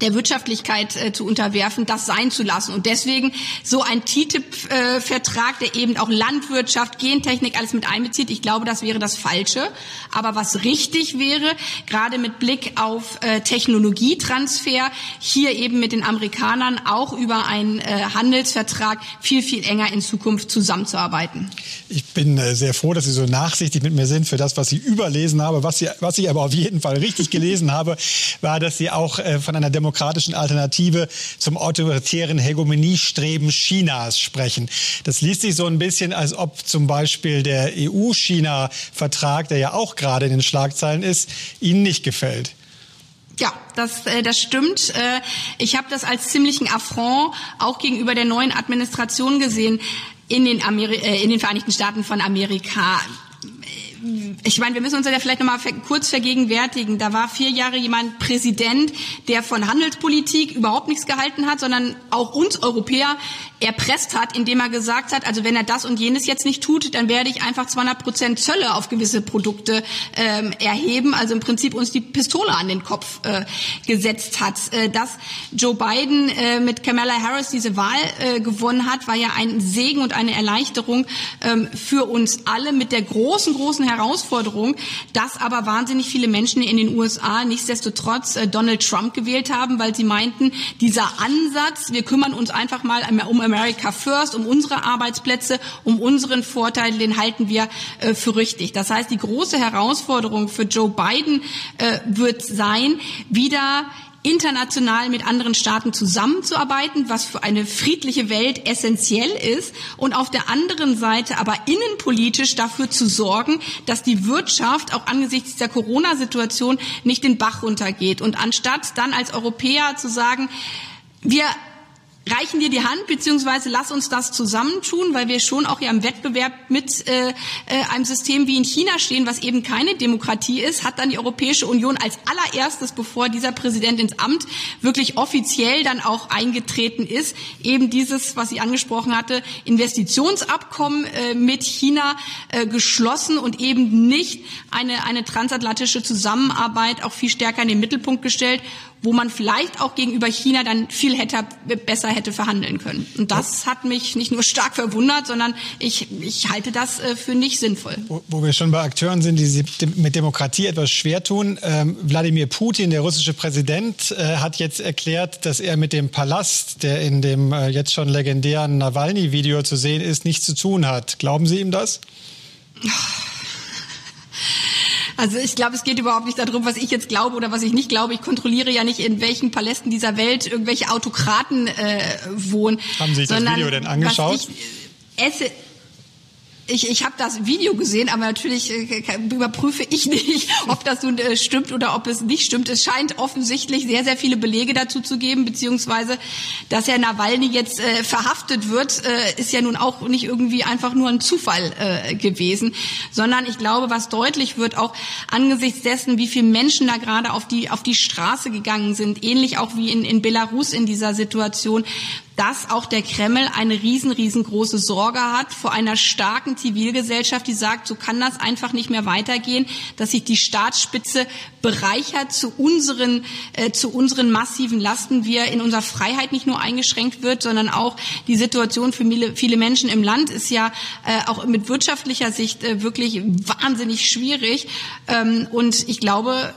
der Wirtschaftlichkeit äh, zu unterwerfen, das sein zu lassen. Und deswegen so ein TTIP-Vertrag, der eben auch Landwirtschaft, Gentechnik alles mit einbezieht, ich glaube, das wäre das Falsche. Aber was richtig wäre, gerade mit Blick auf äh, Technologietransfer, hier eben mit den Amerikanern auch über einen äh, Handelsvertrag viel, viel enger in Zukunft zusammenzuarbeiten. Ich bin äh, sehr froh, dass Sie so nachsichtig mit mir sind für das, was Sie überlesen haben. Was, Sie, was ich aber auf jeden Fall richtig gelesen habe, war, dass Sie auch äh, von einer Demokratie demokratischen Alternative zum autoritären Hegemoniestreben Chinas sprechen. Das liest sich so ein bisschen, als ob zum Beispiel der EU-China-Vertrag, der ja auch gerade in den Schlagzeilen ist, Ihnen nicht gefällt. Ja, das, äh, das stimmt. Äh, ich habe das als ziemlichen Affront auch gegenüber der neuen Administration gesehen in den, Ameri äh, in den Vereinigten Staaten von Amerika ich meine, wir müssen uns ja vielleicht noch mal kurz vergegenwärtigen. Da war vier Jahre jemand Präsident, der von Handelspolitik überhaupt nichts gehalten hat, sondern auch uns Europäer erpresst hat, indem er gesagt hat, also wenn er das und jenes jetzt nicht tut, dann werde ich einfach 200 Prozent Zölle auf gewisse Produkte ähm, erheben. Also im Prinzip uns die Pistole an den Kopf äh, gesetzt hat. Äh, dass Joe Biden äh, mit Kamala Harris diese Wahl äh, gewonnen hat, war ja ein Segen und eine Erleichterung ähm, für uns alle mit der großen, großen Herausforderung, dass aber wahnsinnig viele Menschen in den USA nichtsdestotrotz äh, Donald Trump gewählt haben, weil sie meinten, dieser Ansatz, wir kümmern uns einfach mal um America First, um unsere Arbeitsplätze, um unseren Vorteil, den halten wir äh, für richtig. Das heißt, die große Herausforderung für Joe Biden äh, wird sein, wieder international mit anderen Staaten zusammenzuarbeiten, was für eine friedliche Welt essentiell ist und auf der anderen Seite aber innenpolitisch dafür zu sorgen, dass die Wirtschaft auch angesichts dieser Corona-Situation nicht den Bach runtergeht. Und anstatt dann als Europäer zu sagen, wir reichen dir die Hand, beziehungsweise lass uns das zusammentun, weil wir schon auch ja im Wettbewerb mit äh, äh, einem System wie in China stehen, was eben keine Demokratie ist, hat dann die Europäische Union als allererstes, bevor dieser Präsident ins Amt wirklich offiziell dann auch eingetreten ist, eben dieses, was sie angesprochen hatte, Investitionsabkommen äh, mit China äh, geschlossen und eben nicht eine, eine transatlantische Zusammenarbeit auch viel stärker in den Mittelpunkt gestellt wo man vielleicht auch gegenüber China dann viel hätte, besser hätte verhandeln können. Und das hat mich nicht nur stark verwundert, sondern ich, ich halte das äh, für nicht sinnvoll. Wo, wo wir schon bei Akteuren sind, die mit Demokratie etwas schwer tun. Ähm, Wladimir Putin, der russische Präsident, äh, hat jetzt erklärt, dass er mit dem Palast, der in dem äh, jetzt schon legendären Nawalny-Video zu sehen ist, nichts zu tun hat. Glauben Sie ihm das? Also ich glaube, es geht überhaupt nicht darum, was ich jetzt glaube oder was ich nicht glaube. Ich kontrolliere ja nicht, in welchen Palästen dieser Welt irgendwelche Autokraten äh, wohnen. Haben Sie sich das Video denn angeschaut? esse, ich, ich habe das Video gesehen, aber natürlich äh, überprüfe ich nicht, ob das nun äh, stimmt oder ob es nicht stimmt. Es scheint offensichtlich sehr, sehr viele Belege dazu zu geben, beziehungsweise, dass Herr Nawalny jetzt äh, verhaftet wird, äh, ist ja nun auch nicht irgendwie einfach nur ein Zufall äh, gewesen, sondern ich glaube, was deutlich wird, auch angesichts dessen, wie viele Menschen da gerade auf die, auf die Straße gegangen sind, ähnlich auch wie in, in Belarus in dieser Situation, dass auch der Kreml eine riesen, riesengroße Sorge hat vor einer starken Zivilgesellschaft, die sagt, so kann das einfach nicht mehr weitergehen, dass sich die Staatsspitze bereichert zu unseren, äh, zu unseren massiven Lasten, wir in unserer Freiheit nicht nur eingeschränkt wird, sondern auch die Situation für viele, Menschen im Land ist ja äh, auch mit wirtschaftlicher Sicht äh, wirklich wahnsinnig schwierig. Ähm, und ich glaube,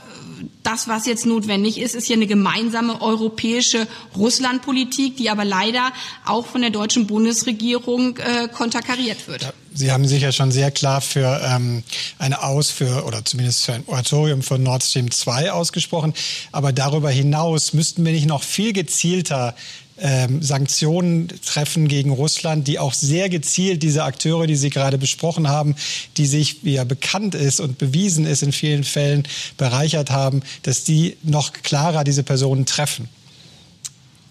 das, was jetzt notwendig ist, ist hier eine gemeinsame europäische Russlandpolitik, die aber leider auch von der deutschen Bundesregierung äh, konterkariert wird. Ja, Sie haben sich ja schon sehr klar für ähm, eine Aus für oder zumindest für ein Oratorium von Nord Stream 2 ausgesprochen. Aber darüber hinaus müssten wir nicht noch viel gezielter ähm, Sanktionen treffen gegen Russland, die auch sehr gezielt diese Akteure, die Sie gerade besprochen haben, die sich, wie ja bekannt ist und bewiesen ist, in vielen Fällen bereichert haben, dass die noch klarer diese Personen treffen?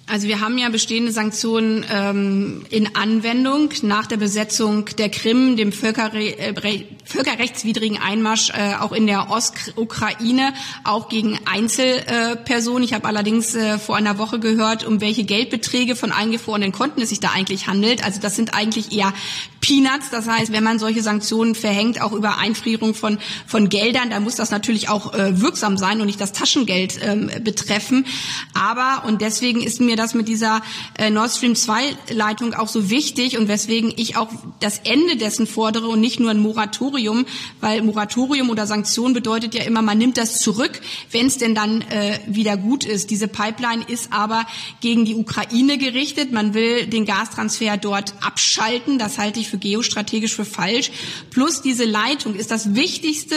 Also wir haben ja bestehende Sanktionen ähm, in Anwendung nach der Besetzung der Krim, dem Völkerre äh, völkerrechtswidrigen Einmarsch äh, auch in der Ostukraine, auch gegen Einzelpersonen. ich habe allerdings äh, vor einer Woche gehört, um welche Geldbeträge von eingefrorenen Konten es sich da eigentlich handelt. Also das sind eigentlich eher Peanuts. Das heißt, wenn man solche Sanktionen verhängt, auch über Einfrierung von, von Geldern, dann muss das natürlich auch äh, wirksam sein und nicht das Taschengeld ähm, betreffen. Aber, und deswegen ist mir das mit dieser äh, Nord Stream 2 Leitung auch so wichtig und weswegen ich auch das Ende dessen fordere und nicht nur ein Moratorium, weil Moratorium oder Sanktion bedeutet ja immer, man nimmt das zurück, wenn es denn dann äh, wieder gut ist. Diese Pipeline ist aber gegen die Ukraine gerichtet. Man will den Gastransfer dort abschalten. Das halte ich für geostrategisch für falsch. Plus diese Leitung ist das wichtigste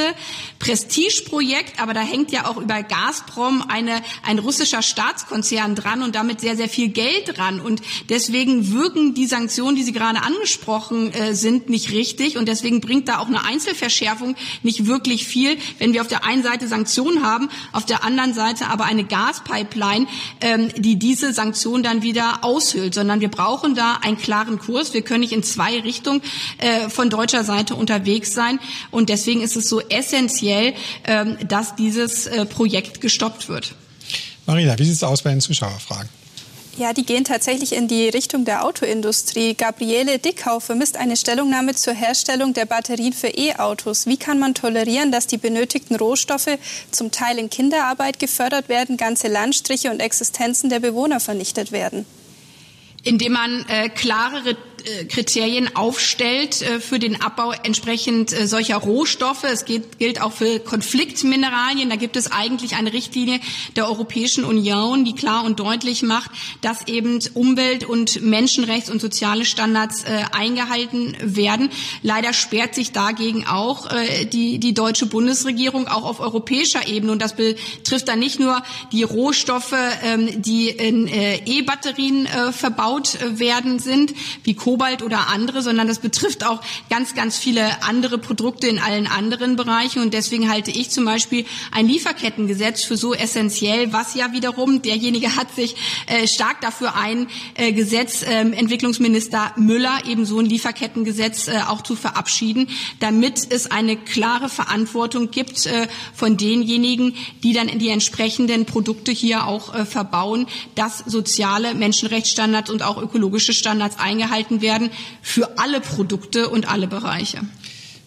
Prestigeprojekt, aber da hängt ja auch über Gazprom eine, ein russischer Staatskonzern dran und damit sehr sehr, sehr viel Geld dran. Und deswegen wirken die Sanktionen, die Sie gerade angesprochen äh, sind, nicht richtig. Und deswegen bringt da auch eine Einzelverschärfung nicht wirklich viel, wenn wir auf der einen Seite Sanktionen haben, auf der anderen Seite aber eine Gaspipeline, ähm, die diese Sanktionen dann wieder aushöhlt. Sondern wir brauchen da einen klaren Kurs. Wir können nicht in zwei Richtungen äh, von deutscher Seite unterwegs sein. Und deswegen ist es so essentiell, ähm, dass dieses äh, Projekt gestoppt wird. Marina, wie sieht es aus bei den Zuschauerfragen? Ja, die gehen tatsächlich in die Richtung der Autoindustrie. Gabriele Dickau vermisst eine Stellungnahme zur Herstellung der Batterien für E-Autos. Wie kann man tolerieren, dass die benötigten Rohstoffe zum Teil in Kinderarbeit gefördert werden, ganze Landstriche und Existenzen der Bewohner vernichtet werden? Indem man äh, klarere Kriterien aufstellt äh, für den Abbau entsprechend äh, solcher Rohstoffe. Es geht, gilt auch für Konfliktmineralien. Da gibt es eigentlich eine Richtlinie der Europäischen Union, die klar und deutlich macht, dass eben Umwelt- und Menschenrechts- und soziale Standards eingehalten werden. Leider sperrt sich dagegen auch die, die deutsche Bundesregierung auch auf europäischer Ebene. Und das betrifft dann nicht nur die Rohstoffe, ähm, die in E-Batterien verbaut werden sind, wie Kohle Kobalt oder andere, sondern das betrifft auch ganz, ganz viele andere Produkte in allen anderen Bereichen. Und deswegen halte ich zum Beispiel ein Lieferkettengesetz für so essentiell, was ja wiederum, derjenige hat sich äh, stark dafür eingesetzt, äh, äh, Entwicklungsminister Müller eben so ein Lieferkettengesetz äh, auch zu verabschieden, damit es eine klare Verantwortung gibt äh, von denjenigen, die dann die entsprechenden Produkte hier auch äh, verbauen, dass soziale Menschenrechtsstandards und auch ökologische Standards eingehalten werden für alle Produkte und alle Bereiche.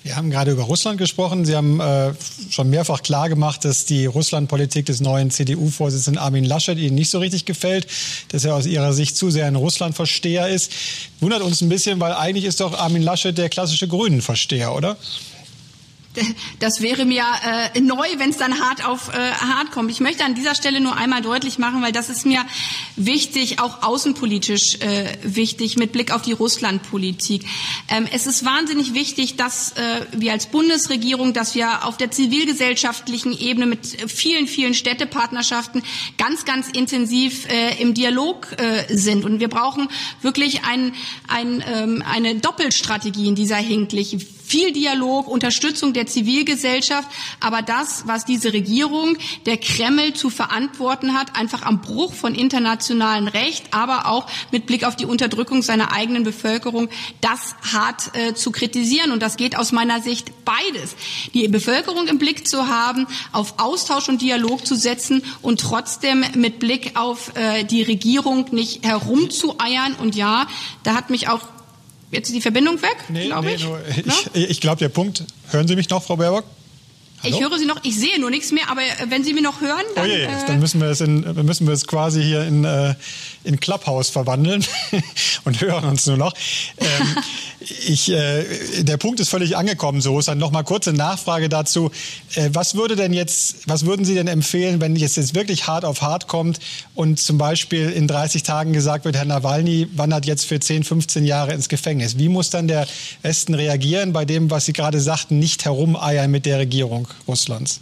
Wir haben gerade über Russland gesprochen. Sie haben äh, schon mehrfach klargemacht, dass die Russlandpolitik des neuen CDU-Vorsitzenden Armin Laschet Ihnen nicht so richtig gefällt, dass er aus Ihrer Sicht zu sehr ein Russlandversteher ist. Wundert uns ein bisschen, weil eigentlich ist doch Armin Laschet der klassische Grünen-Versteher, oder? Das wäre mir äh, neu, wenn es dann hart auf äh, hart kommt. Ich möchte an dieser Stelle nur einmal deutlich machen, weil das ist mir wichtig, auch außenpolitisch äh, wichtig mit Blick auf die Russlandpolitik. Ähm, es ist wahnsinnig wichtig, dass äh, wir als Bundesregierung, dass wir auf der zivilgesellschaftlichen Ebene mit vielen, vielen Städtepartnerschaften ganz, ganz intensiv äh, im Dialog äh, sind. Und wir brauchen wirklich ein, ein, ähm, eine Doppelstrategie in dieser Hinsicht viel Dialog, Unterstützung der Zivilgesellschaft, aber das, was diese Regierung, der Kreml zu verantworten hat, einfach am Bruch von internationalem Recht, aber auch mit Blick auf die Unterdrückung seiner eigenen Bevölkerung, das hart äh, zu kritisieren. Und das geht aus meiner Sicht beides. Die Bevölkerung im Blick zu haben, auf Austausch und Dialog zu setzen und trotzdem mit Blick auf äh, die Regierung nicht herumzueiern. Und ja, da hat mich auch Jetzt ist die Verbindung weg, nee, glaube nee, ich. Nur, ich, ich glaube, der Punkt, hören Sie mich noch, Frau Baerbock? Ich höre Sie noch, ich sehe nur nichts mehr, aber äh, wenn Sie mich noch hören, dann, oh je, äh, dann müssen wir es in, müssen wir es quasi hier in, äh, in Clubhouse verwandeln und hören uns nur noch. Ähm, ich, äh, der Punkt ist völlig angekommen, so ist dann noch mal kurze Nachfrage dazu. Äh, was würde denn jetzt, was würden Sie denn empfehlen, wenn es jetzt wirklich hart auf hart kommt und zum Beispiel in 30 Tagen gesagt wird, Herr Nawalny wandert jetzt für 10, 15 Jahre ins Gefängnis? Wie muss dann der Westen reagieren bei dem, was Sie gerade sagten, nicht herumeiern mit der Regierung Russlands?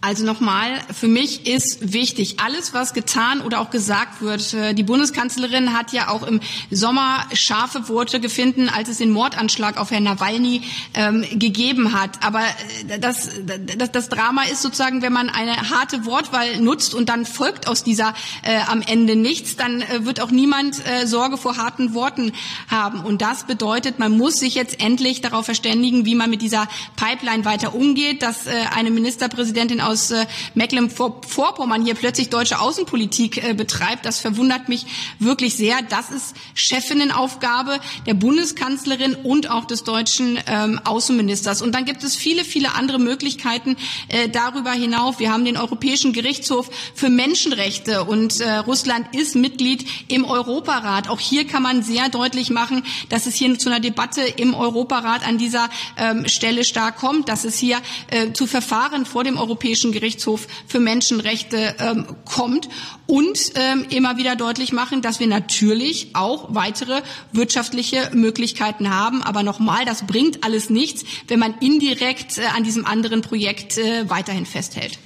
Also nochmal, für mich ist wichtig, alles, was getan oder auch gesagt wird. Äh, die Bundeskanzlerin hat ja auch im Sommer scharfe Worte gefunden, als es den Mordanschlag auf Herrn Nawalny ähm, gegeben hat. Aber äh, das, das, das Drama ist sozusagen, wenn man eine harte Wortwahl nutzt und dann folgt aus dieser äh, am Ende nichts, dann äh, wird auch niemand äh, Sorge vor harten Worten haben. Und das bedeutet, man muss sich jetzt endlich darauf verständigen, wie man mit dieser Pipeline weiter umgeht, dass äh, eine Ministerpräsidentin aus äh, Mecklenburg-Vorpommern hier plötzlich deutsche Außenpolitik äh, betreibt. Das verwundert mich wirklich sehr. Das ist Chefinnenaufgabe der Bundeskanzlerin und auch des deutschen ähm, Außenministers. Und dann gibt es viele, viele andere Möglichkeiten äh, darüber hinaus. Wir haben den Europäischen Gerichtshof für Menschenrechte und äh, Russland ist Mitglied im Europarat. Auch hier kann man sehr deutlich machen, dass es hier zu einer Debatte im Europarat an dieser ähm, Stelle stark kommt, dass es hier äh, zu Verfahren vor dem Europäischen Gerichtshof für Menschenrechte ähm, kommt und ähm, immer wieder deutlich machen, dass wir natürlich auch weitere wirtschaftliche Möglichkeiten haben. Aber nochmal, das bringt alles nichts, wenn man indirekt äh, an diesem anderen Projekt äh, weiterhin festhält.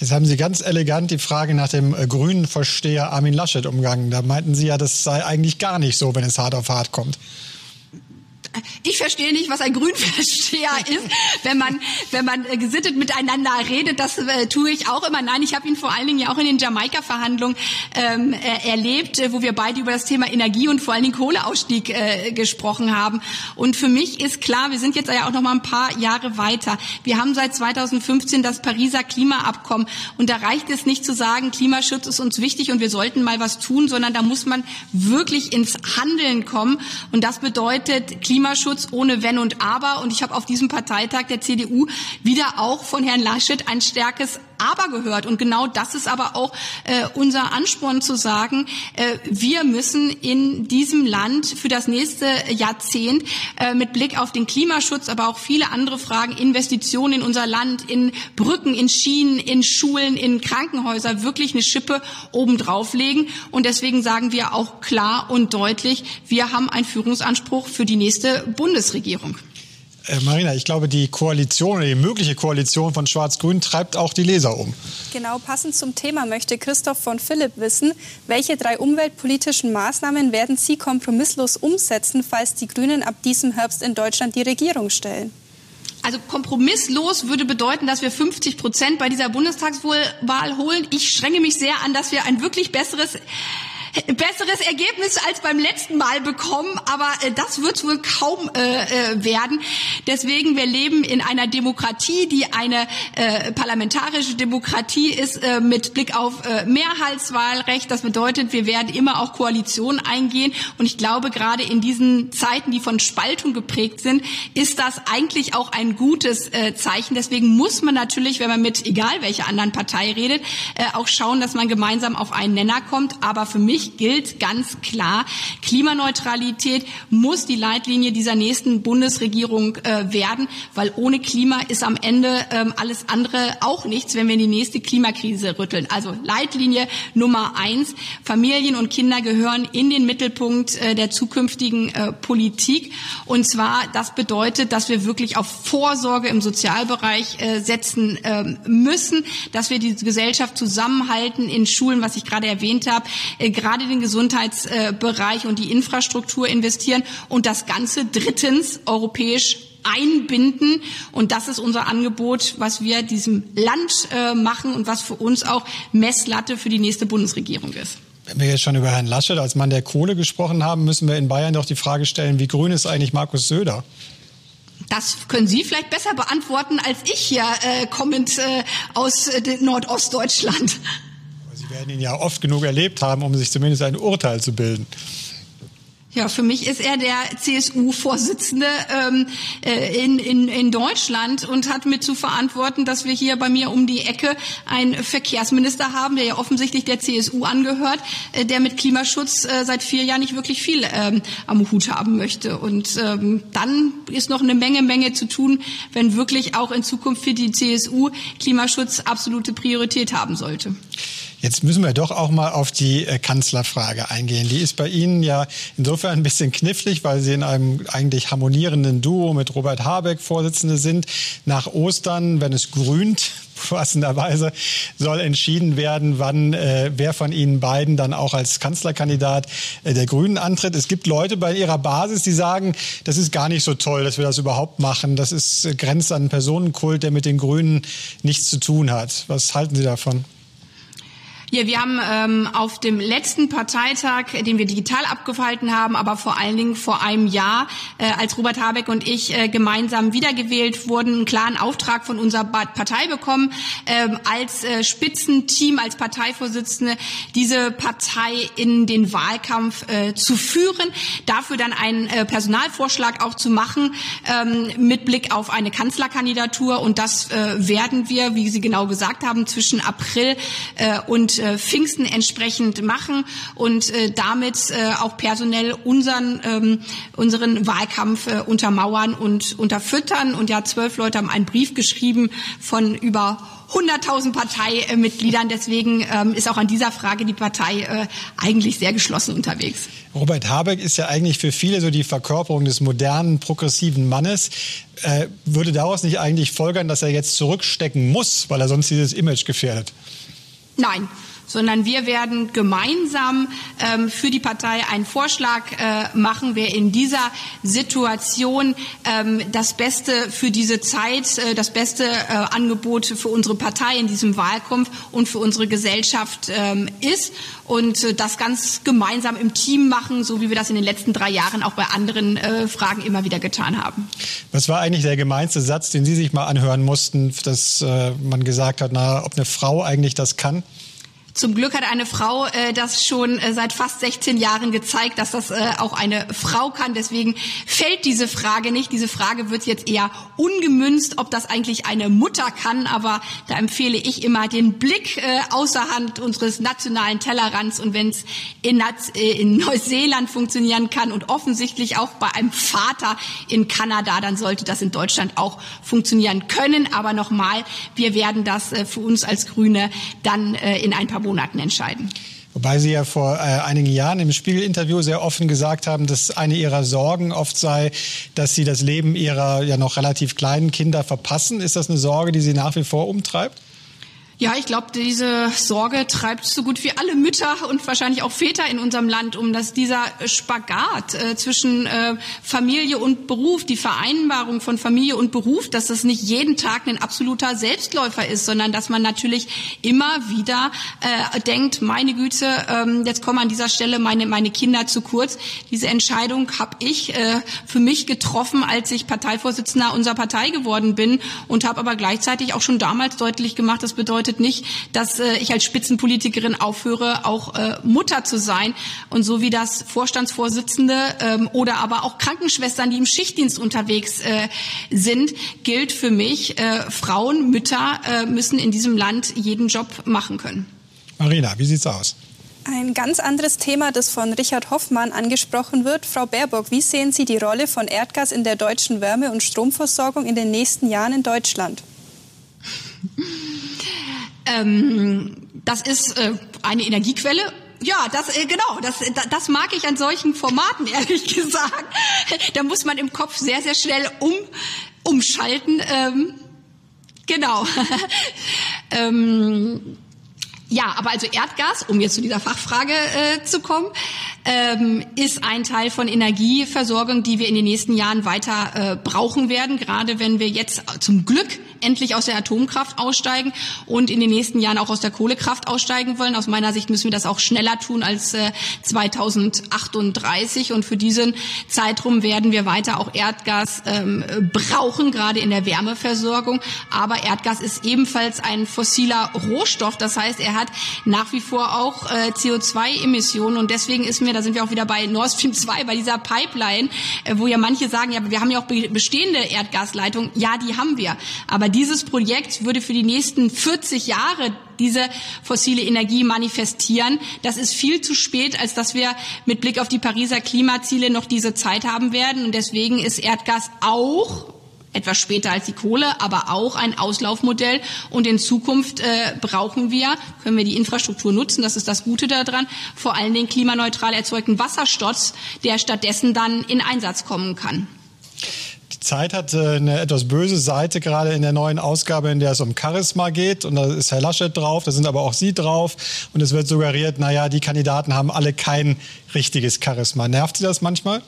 Jetzt haben Sie ganz elegant die Frage nach dem äh, grünen Versteher Armin Laschet umgangen. Da meinten Sie ja, das sei eigentlich gar nicht so, wenn es hart auf hart kommt ich verstehe nicht, was ein Grünversteher ist, wenn man, wenn man äh, gesittet miteinander redet. Das äh, tue ich auch immer. Nein, ich habe ihn vor allen Dingen ja auch in den Jamaika-Verhandlungen ähm, äh, erlebt, wo wir beide über das Thema Energie und vor allen Dingen Kohleausstieg äh, gesprochen haben. Und für mich ist klar, wir sind jetzt ja auch noch mal ein paar Jahre weiter. Wir haben seit 2015 das Pariser Klimaabkommen und da reicht es nicht zu sagen, Klimaschutz ist uns wichtig und wir sollten mal was tun, sondern da muss man wirklich ins Handeln kommen. Und das bedeutet Klima Klimaschutz ohne Wenn und Aber. Und ich habe auf diesem Parteitag der CDU wieder auch von Herrn Laschet ein stärkes aber gehört. Und genau das ist aber auch äh, unser Ansporn zu sagen, äh, wir müssen in diesem Land für das nächste Jahrzehnt äh, mit Blick auf den Klimaschutz, aber auch viele andere Fragen, Investitionen in unser Land, in Brücken, in Schienen, in Schulen, in Krankenhäuser wirklich eine Schippe obendrauf legen. Und deswegen sagen wir auch klar und deutlich, wir haben einen Führungsanspruch für die nächste Bundesregierung. Äh, Marina, ich glaube, die Koalition oder die mögliche Koalition von Schwarz-Grün treibt auch die Leser um. Genau, passend zum Thema möchte Christoph von Philipp wissen, welche drei umweltpolitischen Maßnahmen werden Sie kompromisslos umsetzen, falls die Grünen ab diesem Herbst in Deutschland die Regierung stellen? Also kompromisslos würde bedeuten, dass wir 50 Prozent bei dieser Bundestagswahl holen. Ich strenge mich sehr an, dass wir ein wirklich besseres besseres Ergebnis als beim letzten Mal bekommen, aber äh, das wird wohl kaum äh, äh, werden. Deswegen, wir leben in einer Demokratie, die eine äh, parlamentarische Demokratie ist äh, mit Blick auf äh, Mehrheitswahlrecht. Das bedeutet, wir werden immer auch Koalitionen eingehen. Und ich glaube, gerade in diesen Zeiten, die von Spaltung geprägt sind, ist das eigentlich auch ein gutes äh, Zeichen. Deswegen muss man natürlich, wenn man mit egal welcher anderen Partei redet, äh, auch schauen, dass man gemeinsam auf einen Nenner kommt. Aber für mich gilt ganz klar, Klimaneutralität muss die Leitlinie dieser nächsten Bundesregierung äh, werden, weil ohne Klima ist am Ende ähm, alles andere auch nichts, wenn wir in die nächste Klimakrise rütteln. Also Leitlinie Nummer eins, Familien und Kinder gehören in den Mittelpunkt äh, der zukünftigen äh, Politik. Und zwar, das bedeutet, dass wir wirklich auf Vorsorge im Sozialbereich äh, setzen äh, müssen, dass wir die Gesellschaft zusammenhalten in Schulen, was ich gerade erwähnt habe, äh, gerade in den Gesundheitsbereich und die Infrastruktur investieren und das Ganze drittens europäisch einbinden. Und das ist unser Angebot, was wir diesem Land äh, machen und was für uns auch Messlatte für die nächste Bundesregierung ist. Wenn wir jetzt schon über Herrn Laschet als Mann der Kohle gesprochen haben, müssen wir in Bayern doch die Frage stellen, wie grün ist eigentlich Markus Söder? Das können Sie vielleicht besser beantworten als ich hier äh, kommend äh, aus äh, Nordostdeutschland. Werden ihn ja oft genug erlebt haben, um sich zumindest ein Urteil zu bilden. Ja, für mich ist er der CSU-Vorsitzende ähm, äh, in, in, in Deutschland und hat mit zu verantworten, dass wir hier bei mir um die Ecke einen Verkehrsminister haben, der ja offensichtlich der CSU angehört, äh, der mit Klimaschutz äh, seit vier Jahren nicht wirklich viel ähm, am Hut haben möchte. Und ähm, dann ist noch eine Menge, Menge zu tun, wenn wirklich auch in Zukunft für die CSU Klimaschutz absolute Priorität haben sollte. Jetzt müssen wir doch auch mal auf die äh, Kanzlerfrage eingehen. Die ist bei Ihnen ja insofern ein bisschen knifflig, weil Sie in einem eigentlich harmonierenden Duo mit Robert Habeck Vorsitzende sind. Nach Ostern, wenn es grünt, passenderweise soll entschieden werden, wann äh, wer von Ihnen beiden dann auch als Kanzlerkandidat äh, der Grünen antritt. Es gibt Leute bei Ihrer Basis, die sagen, das ist gar nicht so toll, dass wir das überhaupt machen. Das ist äh, grenzt an einen Personenkult, der mit den Grünen nichts zu tun hat. Was halten Sie davon? Ja, wir haben ähm, auf dem letzten Parteitag, den wir digital abgehalten haben, aber vor allen Dingen vor einem Jahr, äh, als Robert Habeck und ich äh, gemeinsam wiedergewählt wurden, einen klaren Auftrag von unserer Partei bekommen, äh, als äh, Spitzenteam, als Parteivorsitzende diese Partei in den Wahlkampf äh, zu führen, dafür dann einen äh, Personalvorschlag auch zu machen ähm, mit Blick auf eine Kanzlerkandidatur. Und das äh, werden wir, wie Sie genau gesagt haben, zwischen April äh, und äh, Pfingsten entsprechend machen und äh, damit äh, auch personell unseren, ähm, unseren Wahlkampf äh, untermauern und unterfüttern. Und ja, zwölf Leute haben einen Brief geschrieben von über 100.000 Parteimitgliedern. Deswegen ähm, ist auch an dieser Frage die Partei äh, eigentlich sehr geschlossen unterwegs. Robert Habeck ist ja eigentlich für viele so die Verkörperung des modernen, progressiven Mannes. Äh, würde daraus nicht eigentlich folgern, dass er jetzt zurückstecken muss, weil er sonst dieses Image gefährdet? Nein, sondern wir werden gemeinsam ähm, für die Partei einen Vorschlag äh, machen, wer in dieser Situation ähm, das Beste für diese Zeit, äh, das beste äh, Angebot für unsere Partei in diesem Wahlkampf und für unsere Gesellschaft ähm, ist und äh, das ganz gemeinsam im Team machen, so wie wir das in den letzten drei Jahren auch bei anderen äh, Fragen immer wieder getan haben. Was war eigentlich der gemeinste Satz, den Sie sich mal anhören mussten, dass äh, man gesagt hat, na, ob eine Frau eigentlich das kann? Zum Glück hat eine Frau äh, das schon äh, seit fast 16 Jahren gezeigt, dass das äh, auch eine Frau kann. Deswegen fällt diese Frage nicht. Diese Frage wird jetzt eher ungemünzt, ob das eigentlich eine Mutter kann. Aber da empfehle ich immer den Blick äh, außerhalb unseres nationalen Tellerrands. Und wenn es in, äh, in Neuseeland funktionieren kann und offensichtlich auch bei einem Vater in Kanada, dann sollte das in Deutschland auch funktionieren können. Aber nochmal, wir werden das äh, für uns als Grüne dann äh, in ein paar Monaten entscheiden. Wobei Sie ja vor äh, einigen Jahren im Spiegelinterview sehr offen gesagt haben, dass eine Ihrer Sorgen oft sei, dass Sie das Leben Ihrer ja noch relativ kleinen Kinder verpassen. Ist das eine Sorge, die Sie nach wie vor umtreibt? Ja, ich glaube, diese Sorge treibt so gut wie alle Mütter und wahrscheinlich auch Väter in unserem Land um, dass dieser Spagat äh, zwischen äh, Familie und Beruf, die Vereinbarung von Familie und Beruf, dass das nicht jeden Tag ein absoluter Selbstläufer ist, sondern dass man natürlich immer wieder äh, denkt, meine Güte, ähm, jetzt kommen an dieser Stelle meine, meine Kinder zu kurz. Diese Entscheidung habe ich äh, für mich getroffen, als ich Parteivorsitzender unserer Partei geworden bin und habe aber gleichzeitig auch schon damals deutlich gemacht, das bedeutet, bedeutet nicht, dass äh, ich als Spitzenpolitikerin aufhöre, auch äh, Mutter zu sein. Und so wie das Vorstandsvorsitzende ähm, oder aber auch Krankenschwestern, die im Schichtdienst unterwegs äh, sind, gilt für mich, äh, Frauen, Mütter äh, müssen in diesem Land jeden Job machen können. Marina, wie sieht's aus? Ein ganz anderes Thema, das von Richard Hoffmann angesprochen wird. Frau Baerbock, wie sehen Sie die Rolle von Erdgas in der deutschen Wärme- und Stromversorgung in den nächsten Jahren in Deutschland? Ähm, das ist äh, eine Energiequelle ja, das äh, genau, das, das mag ich an solchen Formaten ehrlich gesagt. Da muss man im Kopf sehr sehr schnell um umschalten. Ähm, genau. ähm, ja, aber also Erdgas, um jetzt zu dieser Fachfrage äh, zu kommen, ähm, ist ein Teil von Energieversorgung, die wir in den nächsten Jahren weiter äh, brauchen werden, gerade wenn wir jetzt zum Glück endlich aus der Atomkraft aussteigen und in den nächsten Jahren auch aus der Kohlekraft aussteigen wollen. Aus meiner Sicht müssen wir das auch schneller tun als äh, 2038 und für diesen Zeitraum werden wir weiter auch Erdgas ähm, brauchen, gerade in der Wärmeversorgung. Aber Erdgas ist ebenfalls ein fossiler Rohstoff, das heißt, er hat nach wie vor auch äh, CO2-Emissionen und deswegen ist mir, da sind wir auch wieder bei Nord Stream 2, bei dieser Pipeline, äh, wo ja manche sagen, ja, wir haben ja auch bestehende Erdgasleitungen. Ja, die haben wir. Aber dieses Projekt würde für die nächsten 40 Jahre diese fossile Energie manifestieren. Das ist viel zu spät, als dass wir mit Blick auf die Pariser Klimaziele noch diese Zeit haben werden. Und deswegen ist Erdgas auch etwas später als die Kohle, aber auch ein Auslaufmodell. Und in Zukunft äh, brauchen wir, können wir die Infrastruktur nutzen, das ist das Gute daran, vor allen Dingen klimaneutral erzeugten Wasserstoff, der stattdessen dann in Einsatz kommen kann. Zeit hat äh, eine etwas böse Seite, gerade in der neuen Ausgabe, in der es um Charisma geht. Und da ist Herr Laschet drauf, da sind aber auch Sie drauf. Und es wird suggeriert, naja, die Kandidaten haben alle kein richtiges Charisma. Nervt Sie das manchmal?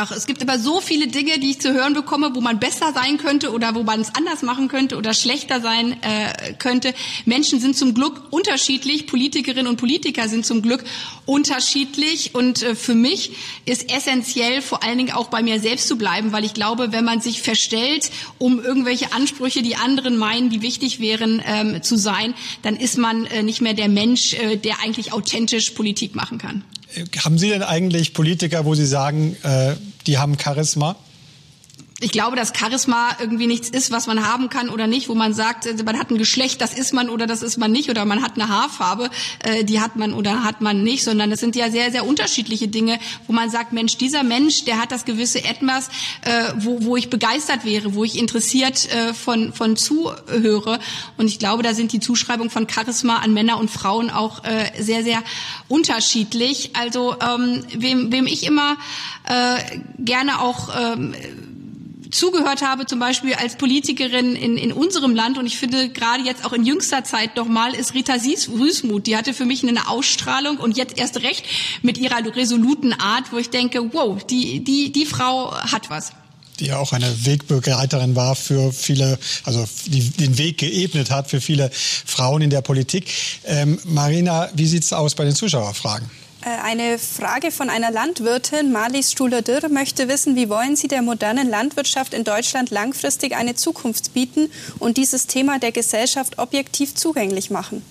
Ach, es gibt aber so viele Dinge, die ich zu hören bekomme, wo man besser sein könnte oder wo man es anders machen könnte oder schlechter sein äh, könnte. Menschen sind zum Glück unterschiedlich, Politikerinnen und Politiker sind zum Glück unterschiedlich und äh, für mich ist essentiell vor allen Dingen auch bei mir selbst zu bleiben, weil ich glaube, wenn man sich verstellt, um irgendwelche Ansprüche, die anderen meinen, die wichtig wären, ähm, zu sein, dann ist man äh, nicht mehr der Mensch, äh, der eigentlich authentisch Politik machen kann. Haben Sie denn eigentlich Politiker, wo Sie sagen, äh, die haben Charisma? Ich glaube, dass Charisma irgendwie nichts ist, was man haben kann oder nicht, wo man sagt, äh, man hat ein Geschlecht, das ist man oder das ist man nicht, oder man hat eine Haarfarbe, äh, die hat man oder hat man nicht, sondern das sind ja sehr, sehr unterschiedliche Dinge, wo man sagt, Mensch, dieser Mensch, der hat das gewisse Etwas, äh, wo, wo ich begeistert wäre, wo ich interessiert von, von zuhöre. Und ich glaube, da sind die Zuschreibungen von Charisma an Männer und Frauen auch sehr, sehr unterschiedlich. Also ähm, wem, wem ich immer gerne auch ähm, zugehört habe, zum Beispiel als Politikerin in, in unserem Land und ich finde gerade jetzt auch in jüngster Zeit nochmal, ist Rita Rüßmuth. Die hatte für mich eine Ausstrahlung und jetzt erst recht mit ihrer resoluten Art, wo ich denke, wow, die, die, die Frau hat was die ja auch eine Wegbegleiterin war für viele, also die den Weg geebnet hat für viele Frauen in der Politik. Ähm, Marina, wie sieht's aus bei den Zuschauerfragen? Äh, eine Frage von einer Landwirtin, Marlies Stuhler-Dürr, möchte wissen, wie wollen Sie der modernen Landwirtschaft in Deutschland langfristig eine Zukunft bieten und dieses Thema der Gesellschaft objektiv zugänglich machen?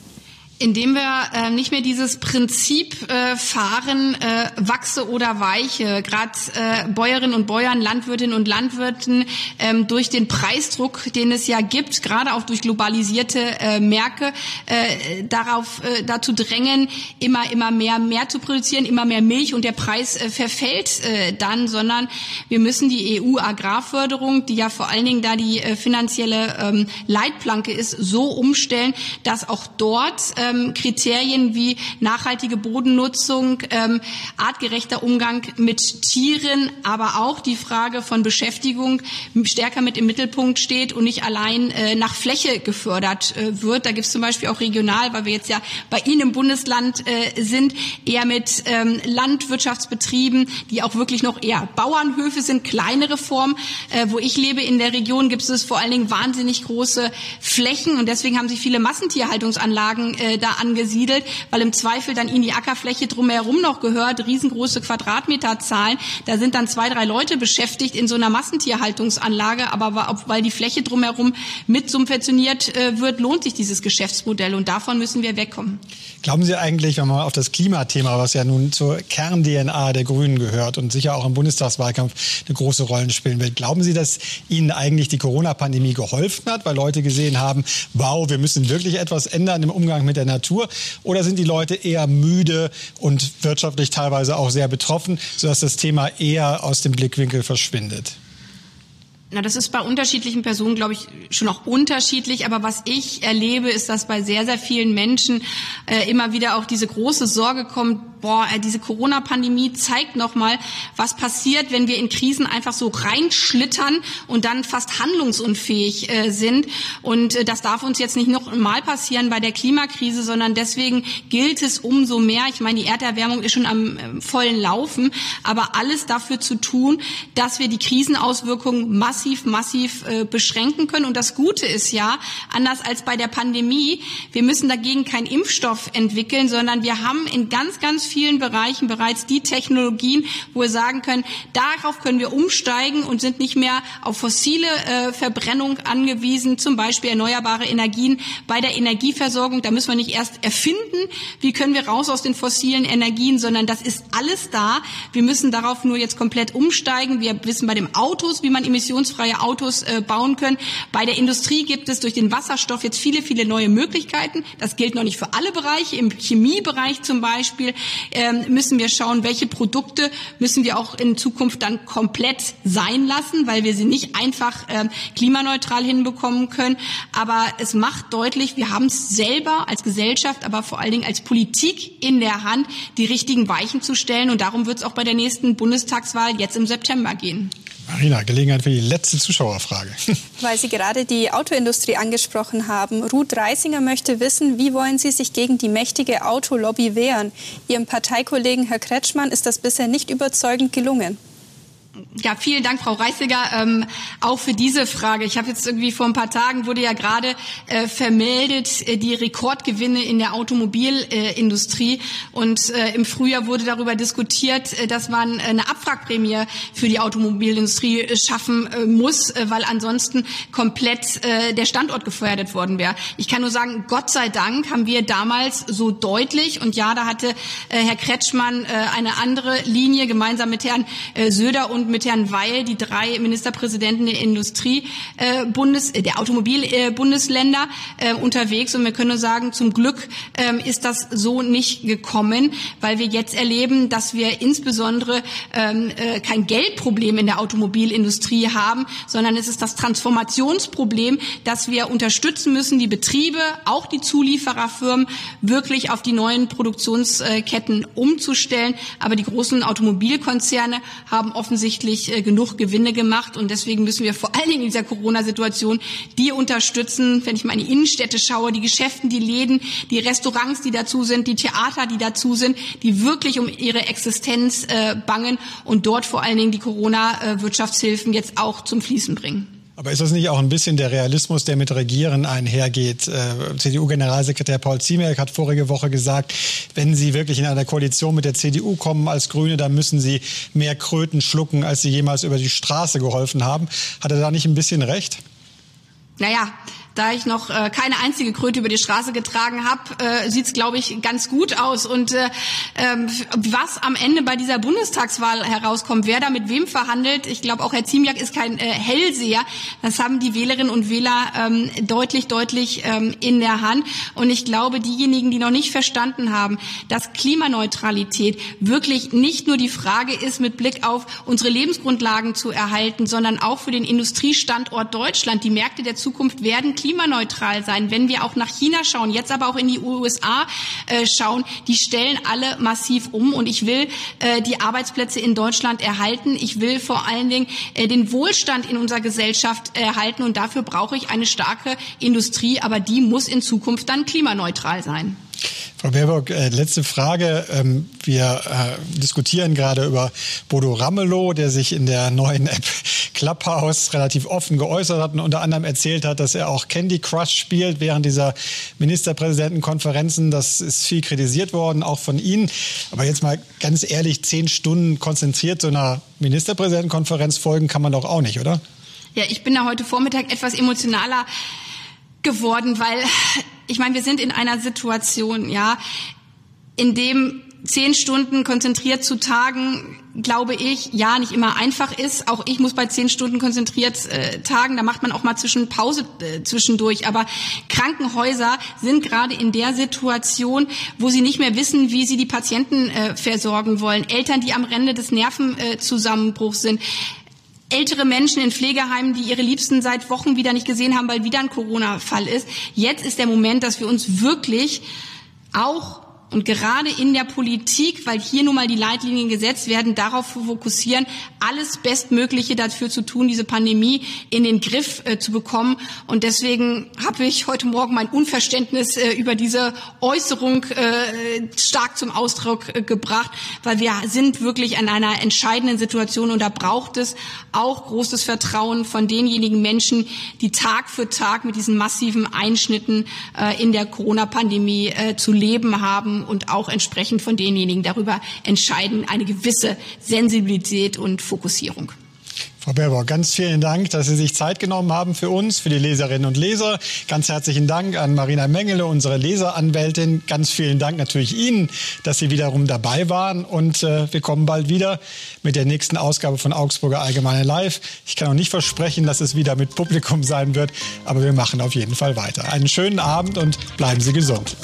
Indem wir äh, nicht mehr dieses Prinzip äh, fahren, äh, wachse oder weiche, gerade äh, Bäuerinnen und Bäuern, Landwirtinnen und Landwirten ähm, durch den Preisdruck, den es ja gibt, gerade auch durch globalisierte äh, Märkte, äh, darauf äh, dazu drängen, immer immer mehr mehr zu produzieren, immer mehr Milch und der Preis äh, verfällt äh, dann, sondern wir müssen die EU-Agrarförderung, die ja vor allen Dingen da die äh, finanzielle ähm, Leitplanke ist, so umstellen, dass auch dort äh, ähm, Kriterien wie nachhaltige Bodennutzung, ähm, artgerechter Umgang mit Tieren, aber auch die Frage von Beschäftigung stärker mit im Mittelpunkt steht und nicht allein äh, nach Fläche gefördert äh, wird. Da gibt es zum Beispiel auch regional, weil wir jetzt ja bei Ihnen im Bundesland äh, sind, eher mit ähm, Landwirtschaftsbetrieben, die auch wirklich noch eher Bauernhöfe sind, kleinere Formen. Äh, wo ich lebe in der Region gibt es vor allen Dingen wahnsinnig große Flächen und deswegen haben sich viele Massentierhaltungsanlagen äh, da angesiedelt, weil im Zweifel dann ihnen die Ackerfläche drumherum noch gehört, riesengroße Quadratmeterzahlen. Da sind dann zwei, drei Leute beschäftigt in so einer Massentierhaltungsanlage, aber weil die Fläche drumherum mit subventioniert äh, wird, lohnt sich dieses Geschäftsmodell und davon müssen wir wegkommen. Glauben Sie eigentlich, wenn man auf das Klimathema, was ja nun zur Kern-DNA der Grünen gehört und sicher auch im Bundestagswahlkampf eine große Rolle spielen wird, glauben Sie, dass Ihnen eigentlich die Corona-Pandemie geholfen hat, weil Leute gesehen haben, wow, wir müssen wirklich etwas ändern im Umgang mit der Natur? Oder sind die Leute eher müde und wirtschaftlich teilweise auch sehr betroffen, sodass das Thema eher aus dem Blickwinkel verschwindet? Na, das ist bei unterschiedlichen Personen, glaube ich, schon auch unterschiedlich. Aber was ich erlebe, ist, dass bei sehr, sehr vielen Menschen äh, immer wieder auch diese große Sorge kommt, boah, äh, diese Corona-Pandemie zeigt nochmal, was passiert, wenn wir in Krisen einfach so reinschlittern und dann fast handlungsunfähig äh, sind. Und äh, das darf uns jetzt nicht noch mal passieren bei der Klimakrise, sondern deswegen gilt es umso mehr. Ich meine, die Erderwärmung ist schon am äh, vollen Laufen, aber alles dafür zu tun, dass wir die Krisenauswirkungen massiv, massiv beschränken können. Und das Gute ist ja, anders als bei der Pandemie, wir müssen dagegen keinen Impfstoff entwickeln, sondern wir haben in ganz, ganz vielen Bereichen bereits die Technologien, wo wir sagen können, darauf können wir umsteigen und sind nicht mehr auf fossile äh, Verbrennung angewiesen, zum Beispiel erneuerbare Energien bei der Energieversorgung. Da müssen wir nicht erst erfinden, wie können wir raus aus den fossilen Energien, sondern das ist alles da. Wir müssen darauf nur jetzt komplett umsteigen. Wir wissen bei den Autos, wie man emissionsfreie Autos äh, bauen können. Bei der Industrie gibt es durch den Wasserstoff jetzt viele, viele neue Möglichkeiten. Das gilt noch nicht für alle Bereiche. Im Chemiebereich zum Beispiel ähm, müssen wir schauen, welche Produkte müssen wir auch in Zukunft dann komplett sein lassen, weil wir sie nicht einfach ähm, klimaneutral hinbekommen können. Aber es macht deutlich, wir haben es selber als Gesellschaft, aber vor allen Dingen als Politik in der Hand, die richtigen Weichen zu stellen. Und darum wird es auch bei der nächsten Bundestagswahl jetzt im September gehen. Marina, Gelegenheit für die letzte Zuschauerfrage. Weil Sie gerade die Autoindustrie angesprochen haben. Ruth Reisinger möchte wissen, wie wollen Sie sich gegen die mächtige Autolobby wehren? Ihrem Parteikollegen Herr Kretschmann ist das bisher nicht überzeugend gelungen. Ja, vielen Dank, Frau Reißiger, ähm, auch für diese Frage. Ich habe jetzt irgendwie vor ein paar Tagen wurde ja gerade äh, vermeldet äh, die Rekordgewinne in der Automobilindustrie äh, und im Frühjahr wurde darüber diskutiert, äh, dass man eine Abwrackprämie für die Automobilindustrie äh, schaffen äh, muss, weil ansonsten komplett der Standort gefährdet worden wäre. Ich kann nur sagen, Gott sei Dank haben wir damals so deutlich und ja, da hatte Herr Kretschmann eine andere Linie gemeinsam mit Herrn Söder und mit Herrn Weil die drei Ministerpräsidenten der Industrie äh, äh, der Automobilbundesländer äh, äh, unterwegs und wir können nur sagen, zum Glück äh, ist das so nicht gekommen, weil wir jetzt erleben, dass wir insbesondere ähm, äh, kein Geldproblem in der Automobilindustrie haben, sondern es ist das Transformationsproblem, dass wir unterstützen müssen, die Betriebe, auch die Zuliefererfirmen wirklich auf die neuen Produktionsketten umzustellen. Aber die großen Automobilkonzerne haben offensichtlich offensichtlich äh, genug Gewinne gemacht und deswegen müssen wir vor allen Dingen in dieser Corona-Situation die unterstützen, wenn ich mal in die Innenstädte schaue, die Geschäften, die Läden, die Restaurants, die dazu sind, die Theater, die dazu sind, die wirklich um ihre Existenz äh, bangen und dort vor allen Dingen die Corona-Wirtschaftshilfen jetzt auch zum Fließen bringen. Aber ist das nicht auch ein bisschen der Realismus, der mit Regieren einhergeht? Äh, CDU-Generalsekretär Paul Ziemiak hat vorige Woche gesagt, wenn Sie wirklich in einer Koalition mit der CDU kommen als Grüne, dann müssen Sie mehr Kröten schlucken, als Sie jemals über die Straße geholfen haben. Hat er da nicht ein bisschen recht? Naja, da ich noch äh, keine einzige Kröte über die Straße getragen habe, äh, sieht es, glaube ich, ganz gut aus. Und äh, ähm, was am Ende bei dieser Bundestagswahl herauskommt, wer da mit wem verhandelt, ich glaube, auch Herr Ziemiak ist kein äh, Hellseher. Das haben die Wählerinnen und Wähler ähm, deutlich, deutlich ähm, in der Hand. Und ich glaube, diejenigen, die noch nicht verstanden haben, dass Klimaneutralität wirklich nicht nur die Frage ist, mit Blick auf unsere Lebensgrundlagen zu erhalten, sondern auch für den Industriestandort Deutschland. Die Märkte der Zukunft werden klimaneutral sein. Wenn wir auch nach China schauen, jetzt aber auch in die USA äh, schauen, die stellen alle massiv um. Und ich will äh, die Arbeitsplätze in Deutschland erhalten. Ich will vor allen Dingen äh, den Wohlstand in unserer Gesellschaft erhalten. Und dafür brauche ich eine starke Industrie. Aber die muss in Zukunft dann klimaneutral sein. Frau Baerbock, äh, letzte Frage. Ähm, wir äh, diskutieren gerade über Bodo Ramelow, der sich in der neuen App Clubhouse relativ offen geäußert hat und unter anderem erzählt hat, dass er auch Candy Crush spielt während dieser Ministerpräsidentenkonferenzen. Das ist viel kritisiert worden, auch von Ihnen. Aber jetzt mal ganz ehrlich, zehn Stunden konzentriert so einer Ministerpräsidentenkonferenz folgen kann man doch auch nicht, oder? Ja, ich bin da heute Vormittag etwas emotionaler geworden, weil ich meine, wir sind in einer Situation, ja, in dem zehn Stunden konzentriert zu tagen, glaube ich, ja, nicht immer einfach ist. Auch ich muss bei zehn Stunden konzentriert äh, tagen. Da macht man auch mal zwischen Pause äh, zwischendurch. Aber Krankenhäuser sind gerade in der Situation, wo sie nicht mehr wissen, wie sie die Patienten äh, versorgen wollen. Eltern, die am Rande des Nervenzusammenbruchs sind ältere Menschen in Pflegeheimen, die ihre Liebsten seit Wochen wieder nicht gesehen haben, weil wieder ein Corona-Fall ist. Jetzt ist der Moment, dass wir uns wirklich auch und gerade in der Politik, weil hier nun mal die Leitlinien gesetzt werden, darauf fokussieren, alles Bestmögliche dafür zu tun, diese Pandemie in den Griff äh, zu bekommen. Und deswegen habe ich heute Morgen mein Unverständnis äh, über diese Äußerung äh, stark zum Ausdruck äh, gebracht, weil wir sind wirklich an einer entscheidenden Situation und da braucht es auch großes Vertrauen von denjenigen Menschen, die Tag für Tag mit diesen massiven Einschnitten äh, in der Corona-Pandemie äh, zu leben haben und auch entsprechend von denjenigen darüber entscheiden, eine gewisse Sensibilität und Fokussierung. Frau Baerbock, ganz vielen Dank, dass Sie sich Zeit genommen haben für uns, für die Leserinnen und Leser. Ganz herzlichen Dank an Marina Mengele, unsere Leseranwältin. Ganz vielen Dank natürlich Ihnen, dass Sie wiederum dabei waren. Und äh, wir kommen bald wieder mit der nächsten Ausgabe von Augsburger Allgemeine Live. Ich kann auch nicht versprechen, dass es wieder mit Publikum sein wird, aber wir machen auf jeden Fall weiter. Einen schönen Abend und bleiben Sie gesund.